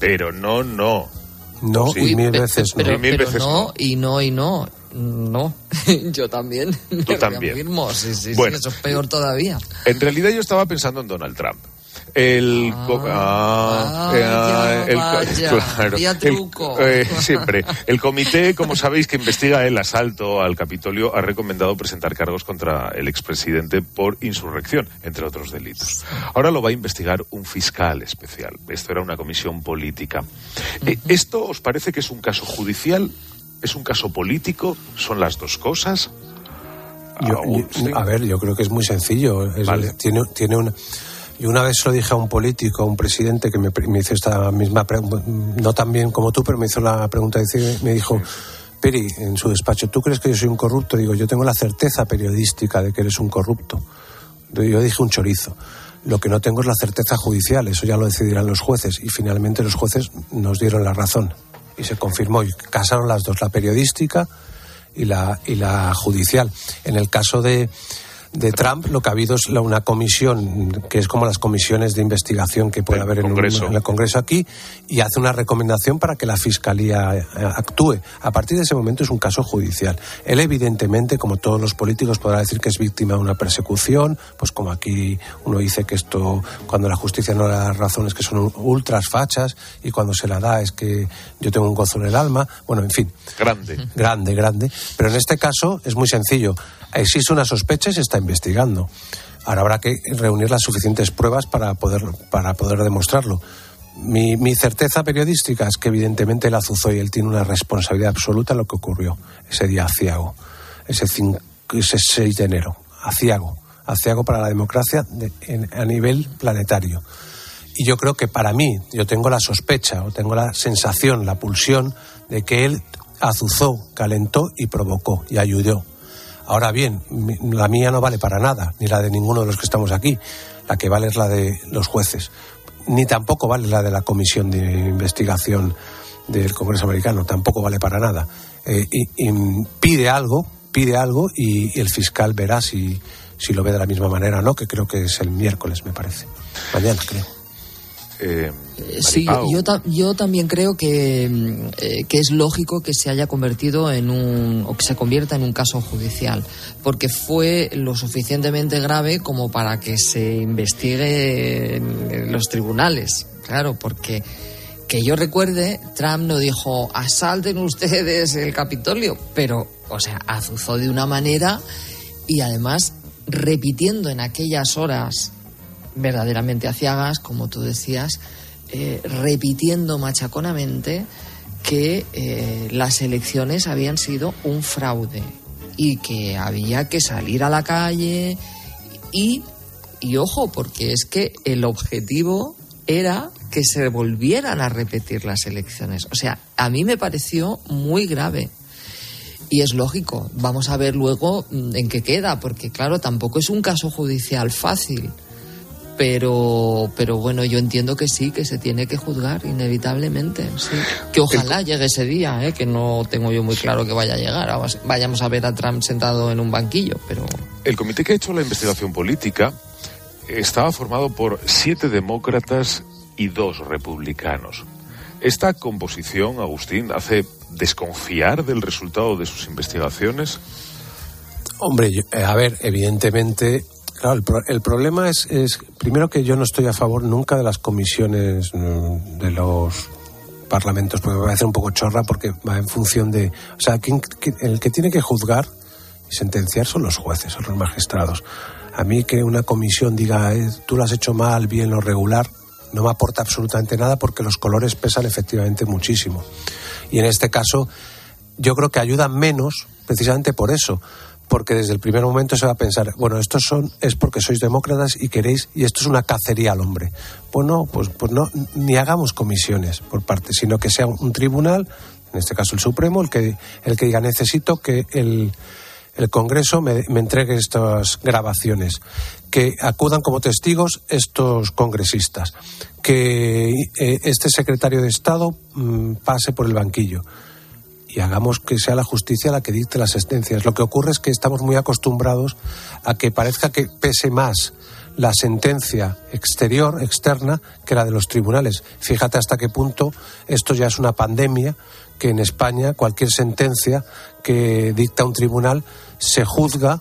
pero no, no. No, Sí. y mil veces no. pero, Y mil pero veces no, y no, y no. No, yo también. Tú también. sí, sí, sí, Bueno. eso es peor todavía. En realidad yo estaba pensando en Donald Trump. El, siempre. El comité, como sabéis, que investiga el asalto al Capitolio ha recomendado presentar cargos contra el expresidente por insurrección, entre otros delitos. Ahora lo va a investigar un fiscal especial. Esto era una comisión política. Eh, ¿Esto os parece que es un caso judicial? ¿Es un caso político? ¿Son las dos cosas? Yo- yo- a ver, yo creo que es muy sencillo. Es- tiene, tiene una. Y una vez se lo dije a un político, a un presidente que me, hizo esta misma pregunta, no tan bien como tú, pero me hizo la pregunta, me dijo, Peri, en su despacho, ¿tú crees que yo soy un corrupto? Digo, yo tengo la certeza periodística de que eres un corrupto. Yo dije un chorizo. Lo que no tengo es la certeza judicial, eso ya lo decidirán los jueces. Y finalmente los jueces nos dieron la razón. Y se confirmó, y casaron las dos, la periodística y la, y la judicial. En el caso de, de Trump lo que ha habido es la, una comisión que es como las comisiones de investigación que puede haber en, un- en el Congreso aquí y hace una recomendación para que la Fiscalía eh, actúe. A partir de ese momento es un caso judicial. Él evidentemente, como todos los políticos, podrá decir que es víctima de una persecución, pues como aquí uno dice que esto, cuando la justicia no le da razón es que son ultras fachas y cuando se la da es que yo tengo un gozo en el alma. Bueno, en fin. Grande. Grande, grande. Pero en este caso es muy sencillo. Existe una sospecha y se está investigando. Ahora habrá que reunir las suficientes pruebas para poder, para poder demostrarlo. Mi, mi certeza periodística es que evidentemente azuzó y él tiene una responsabilidad absoluta en lo que ocurrió ese día aciago, ese, cin- ese 6 de enero, aciago, aciago para la democracia de- en- a nivel planetario. Y yo creo que para mí, yo tengo la sospecha o tengo la sensación, la pulsión de que él azuzó, calentó y provocó y ayudó. Ahora bien, la mía no vale para nada, ni la de ninguno de los que estamos aquí. La que vale es la de los jueces. Ni tampoco vale la de la Comisión de Investigación del Congreso Americano, tampoco vale para nada. Eh, pide algo, pide algo y, y el fiscal verá si, si lo ve de la misma manera o no, que creo que es el miércoles, me parece. Mañana, creo. Eh, Sí, yo, ta- yo también creo que, mm, eh, que es lógico que se haya convertido en un, o que se convierta en un caso judicial, porque fue lo suficientemente grave como para que se investigue en los tribunales. Claro, porque que yo recuerde, Trump no dijo asalten ustedes el Capitolio, pero, o sea, azuzó de una manera y además repitiendo en aquellas horas verdaderamente aciagas, como tú decías, eh, repitiendo machaconamente que eh, las elecciones habían sido un fraude y que había que salir a la calle y, y ojo, porque es que el objetivo era que se volvieran a repetir las elecciones. O sea, a mí me pareció muy grave. Y es lógico, vamos a ver luego mm, en qué queda, porque claro, tampoco es un caso judicial fácil. Pero, pero bueno, yo entiendo que sí, que se tiene que juzgar inevitablemente. Sí. Que ojalá llegue ese día, ¿eh? que no tengo yo muy claro que vaya a llegar. Vayamos a ver a Trump sentado en un banquillo, pero El comité que ha hecho la investigación política estaba formado por siete demócratas y dos republicanos. Esta composición, Agustín, hace desconfiar del resultado de sus investigaciones. Hombre, yo- eh, a ver, evidentemente, claro, el, pro- el problema es, es, primero que yo no estoy a favor nunca de las comisiones mm, de los parlamentos, porque me parece un poco chorra, porque va en función de, o sea, quien- el que tiene que juzgar y sentenciar son los jueces, son los magistrados. A mí que una comisión diga, eh, tú lo has hecho mal, bien, lo regular, no me aporta absolutamente nada porque los colores pesan efectivamente muchísimo. Y en este caso, yo creo que ayudan menos precisamente por eso, porque desde el primer momento se va a pensar, bueno, estos son es porque sois demócratas y queréis y esto es una cacería al hombre. Pues no, pues, pues no, ni hagamos comisiones por parte, sino que sea un tribunal, en este caso el Supremo, el que el que diga necesito que el el Congreso me, entregue estas grabaciones, que acudan como testigos estos congresistas, que eh, este secretario de Estado mm, pase por el banquillo y hagamos que sea la justicia la que dicte las sentencias. Lo que ocurre es que estamos muy acostumbrados a que parezca que pese más la sentencia exterior, externa, que la de los tribunales. Fíjate hasta qué punto esto ya es una pandemia, que en España cualquier sentencia que dicta un tribunal se juzga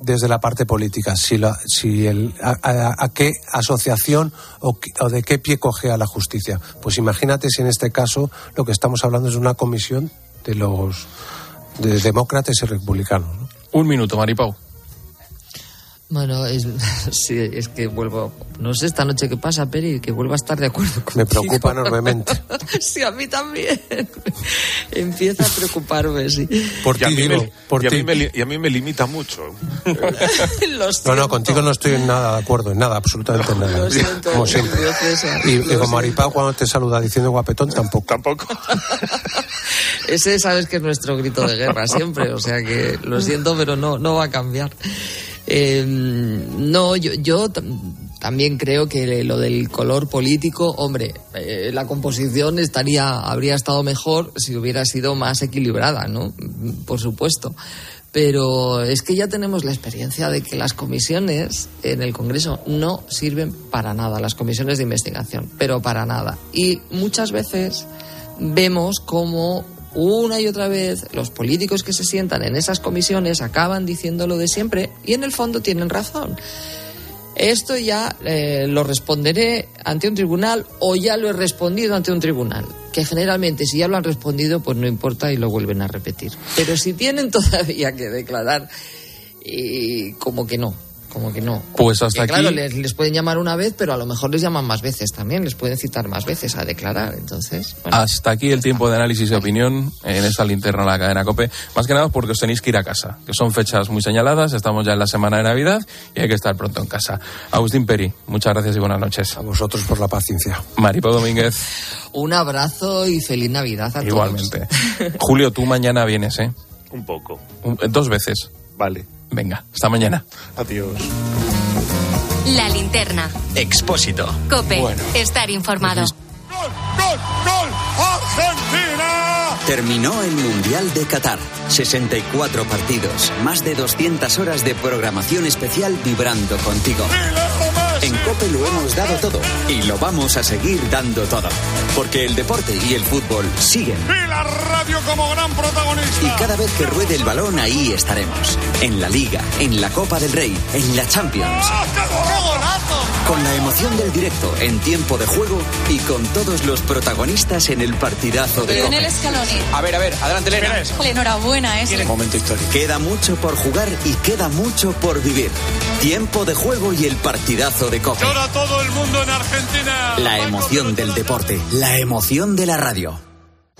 desde la parte política, si, la, si el, a, a- qué asociación o, o de qué pie coge a la justicia. Pues imagínate si en este caso lo que estamos hablando es de una comisión de los de demócratas y republicanos. ¿no? Un minuto, Maripau. Bueno, es, sí, es que vuelvo, no sé esta noche qué pasa, Peri, que vuelvo a estar de acuerdo con Me preocupa enormemente. Sí, a mí también. Empieza a preocuparme, sí. Por ti, mí, digo, me, por y a ti. mí me li- y a mí me limita mucho. Lo No, no, contigo no estoy en nada de acuerdo, en nada, absolutamente en nada. Lo siento, Como siempre. Y, lo y como. Maripau cuando te saluda diciendo guapetón, tampoco. Tampoco. Ese sabes que es nuestro grito de guerra siempre, o sea que lo siento, pero no, no va a cambiar. Eh, no, yo, yo tam- también creo que lo del color político, hombre, eh, la composición estaría, habría estado mejor si hubiera sido más equilibrada, ¿no? Por supuesto. Pero es que ya tenemos la experiencia de que las comisiones en el Congreso no sirven para nada, las comisiones de investigación, pero para nada. Y muchas veces vemos como una y otra vez los políticos que se sientan en esas comisiones acaban diciendo lo de siempre y en el fondo tienen razón. Esto ya eh, lo responderé ante un tribunal o ya lo he respondido ante un tribunal. Que generalmente si ya lo han respondido, pues no importa y lo vuelven a repetir. Pero si tienen todavía que declarar, y como que no, como que no. Pues hasta aquí. Claro, les, les, pueden llamar una vez, pero a lo mejor les llaman más veces también, les pueden citar más veces a declarar. Entonces. hasta aquí el tiempo de análisis y opinión en esta linterna de la cadena Cope. Más que nada porque os tenéis que ir a casa, que son fechas muy señaladas, estamos ya en la semana de Navidad y hay que estar pronto en casa. Agustín Peri, muchas gracias y buenas noches. A vosotros por la paciencia. Maripo Domínguez. Un abrazo y feliz Navidad a Igualmente. Julio, tú mañana vienes, ¿eh? Un poco. dos veces. Vale. Venga, hasta mañana. Adiós. La linterna. Expósito. Cope. Bueno. Estar informado. ¡Gol, gol, gol! ¡Argentina! Terminó el Mundial de Qatar. 64 partidos, más de 200 horas de programación especial vibrando contigo. En Cope lo hemos dado todo y lo vamos a seguir dando todo. Porque el deporte y el fútbol siguen. Y la radio como gran protagonista. Y cada vez que ruede el balón, ahí estaremos. En la Liga, en la Copa del Rey, en la Champions. Con la emoción del directo en tiempo de juego y con todos los protagonistas en el partidazo de Lionel Scaloni. A ver, a ver, adelante, Elena. Enhorabuena, ¿eh? Momento histórico. Queda mucho por jugar y queda mucho por vivir. Tiempo de juego y el partidazo de Copa. Llora todo el mundo en Argentina. La emoción del deporte, la emoción de la radio.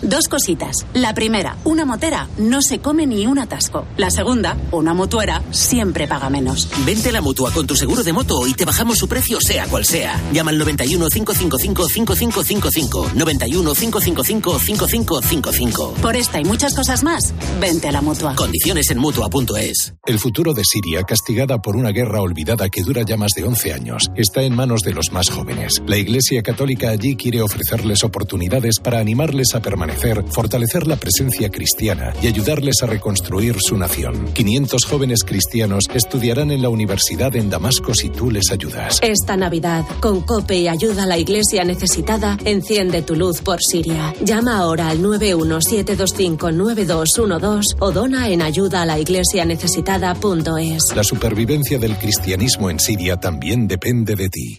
Dos cositas. La primera, una motera no se come ni un atasco. La segunda, una mutuera siempre paga menos. Vente a la mutua con tu seguro de moto y te bajamos su precio sea cual sea. Llama al 91 555 5555. 91 555 5555. Por esta y muchas cosas más, vente a la mutua. Condiciones en mutua.es. El futuro de Siria, castigada por una guerra olvidada que dura ya más de 11 años, está en manos de los más jóvenes. La Iglesia Católica allí quiere ofrecerles oportunidades para animarles a permanecer fortalecer la presencia cristiana y ayudarles a reconstruir su nación. 500 jóvenes cristianos estudiarán en la universidad en Damasco si tú les ayudas. Esta Navidad, con COPE y ayuda a la iglesia necesitada, enciende tu luz por Siria. Llama ahora al 917259212 o dona en ayuda a la iglesia necesitada.es. La supervivencia del cristianismo en Siria también depende de ti.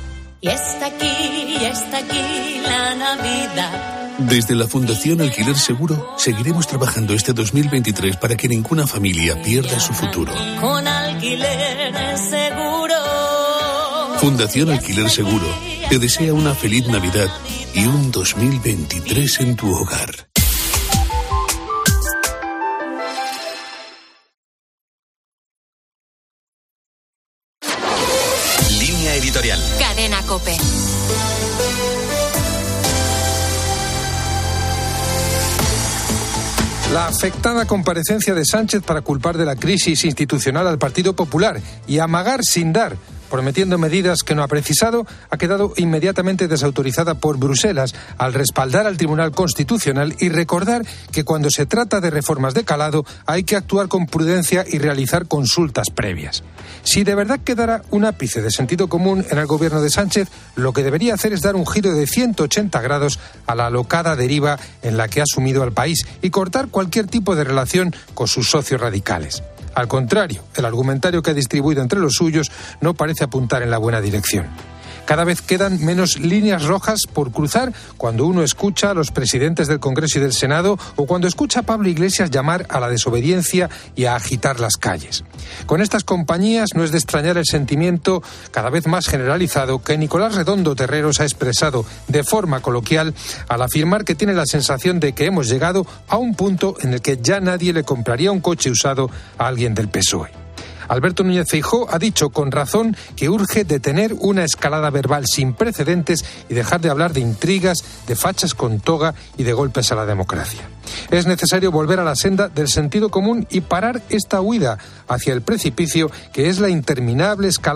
Y está aquí, y está aquí la Navidad. Desde la Fundación Alquiler Seguro seguiremos trabajando este 2023 para que ninguna familia pierda su futuro. Con alquiler seguro. Fundación Alquiler Seguro te desea una feliz Navidad y un 2023 en tu hogar. Afectada comparecencia de Sánchez para culpar de la crisis institucional al Partido Popular y amagar sin dar prometiendo medidas que no ha precisado, ha quedado inmediatamente desautorizada por Bruselas al respaldar al Tribunal Constitucional y recordar que cuando se trata de reformas de calado hay que actuar con prudencia y realizar consultas previas. Si de verdad quedara un ápice de sentido común en el gobierno de Sánchez, lo que debería hacer es dar un giro de 180 grados a la alocada deriva en la que ha sumido al país y cortar cualquier tipo de relación con sus socios radicales. Al contrario, el argumentario que ha distribuido entre los suyos no parece apuntar en la buena dirección. Cada vez quedan menos líneas rojas por cruzar cuando uno escucha a los presidentes del Congreso y del Senado o cuando escucha a Pablo Iglesias llamar a la desobediencia y a agitar las calles. Con estas compañías no es de extrañar el sentimiento cada vez más generalizado que Nicolás Redondo Terreros ha expresado de forma coloquial al afirmar que tiene la sensación de que hemos llegado a un punto en el que ya nadie le compraría un coche usado a alguien del PSOE. Alberto Núñez Feijó ha dicho con razón que urge detener una escalada verbal sin precedentes y dejar de hablar de intrigas, de fachas con toga y de golpes a la democracia. Es necesario volver a la senda del sentido común y parar esta huida hacia el precipicio que es la interminable escalada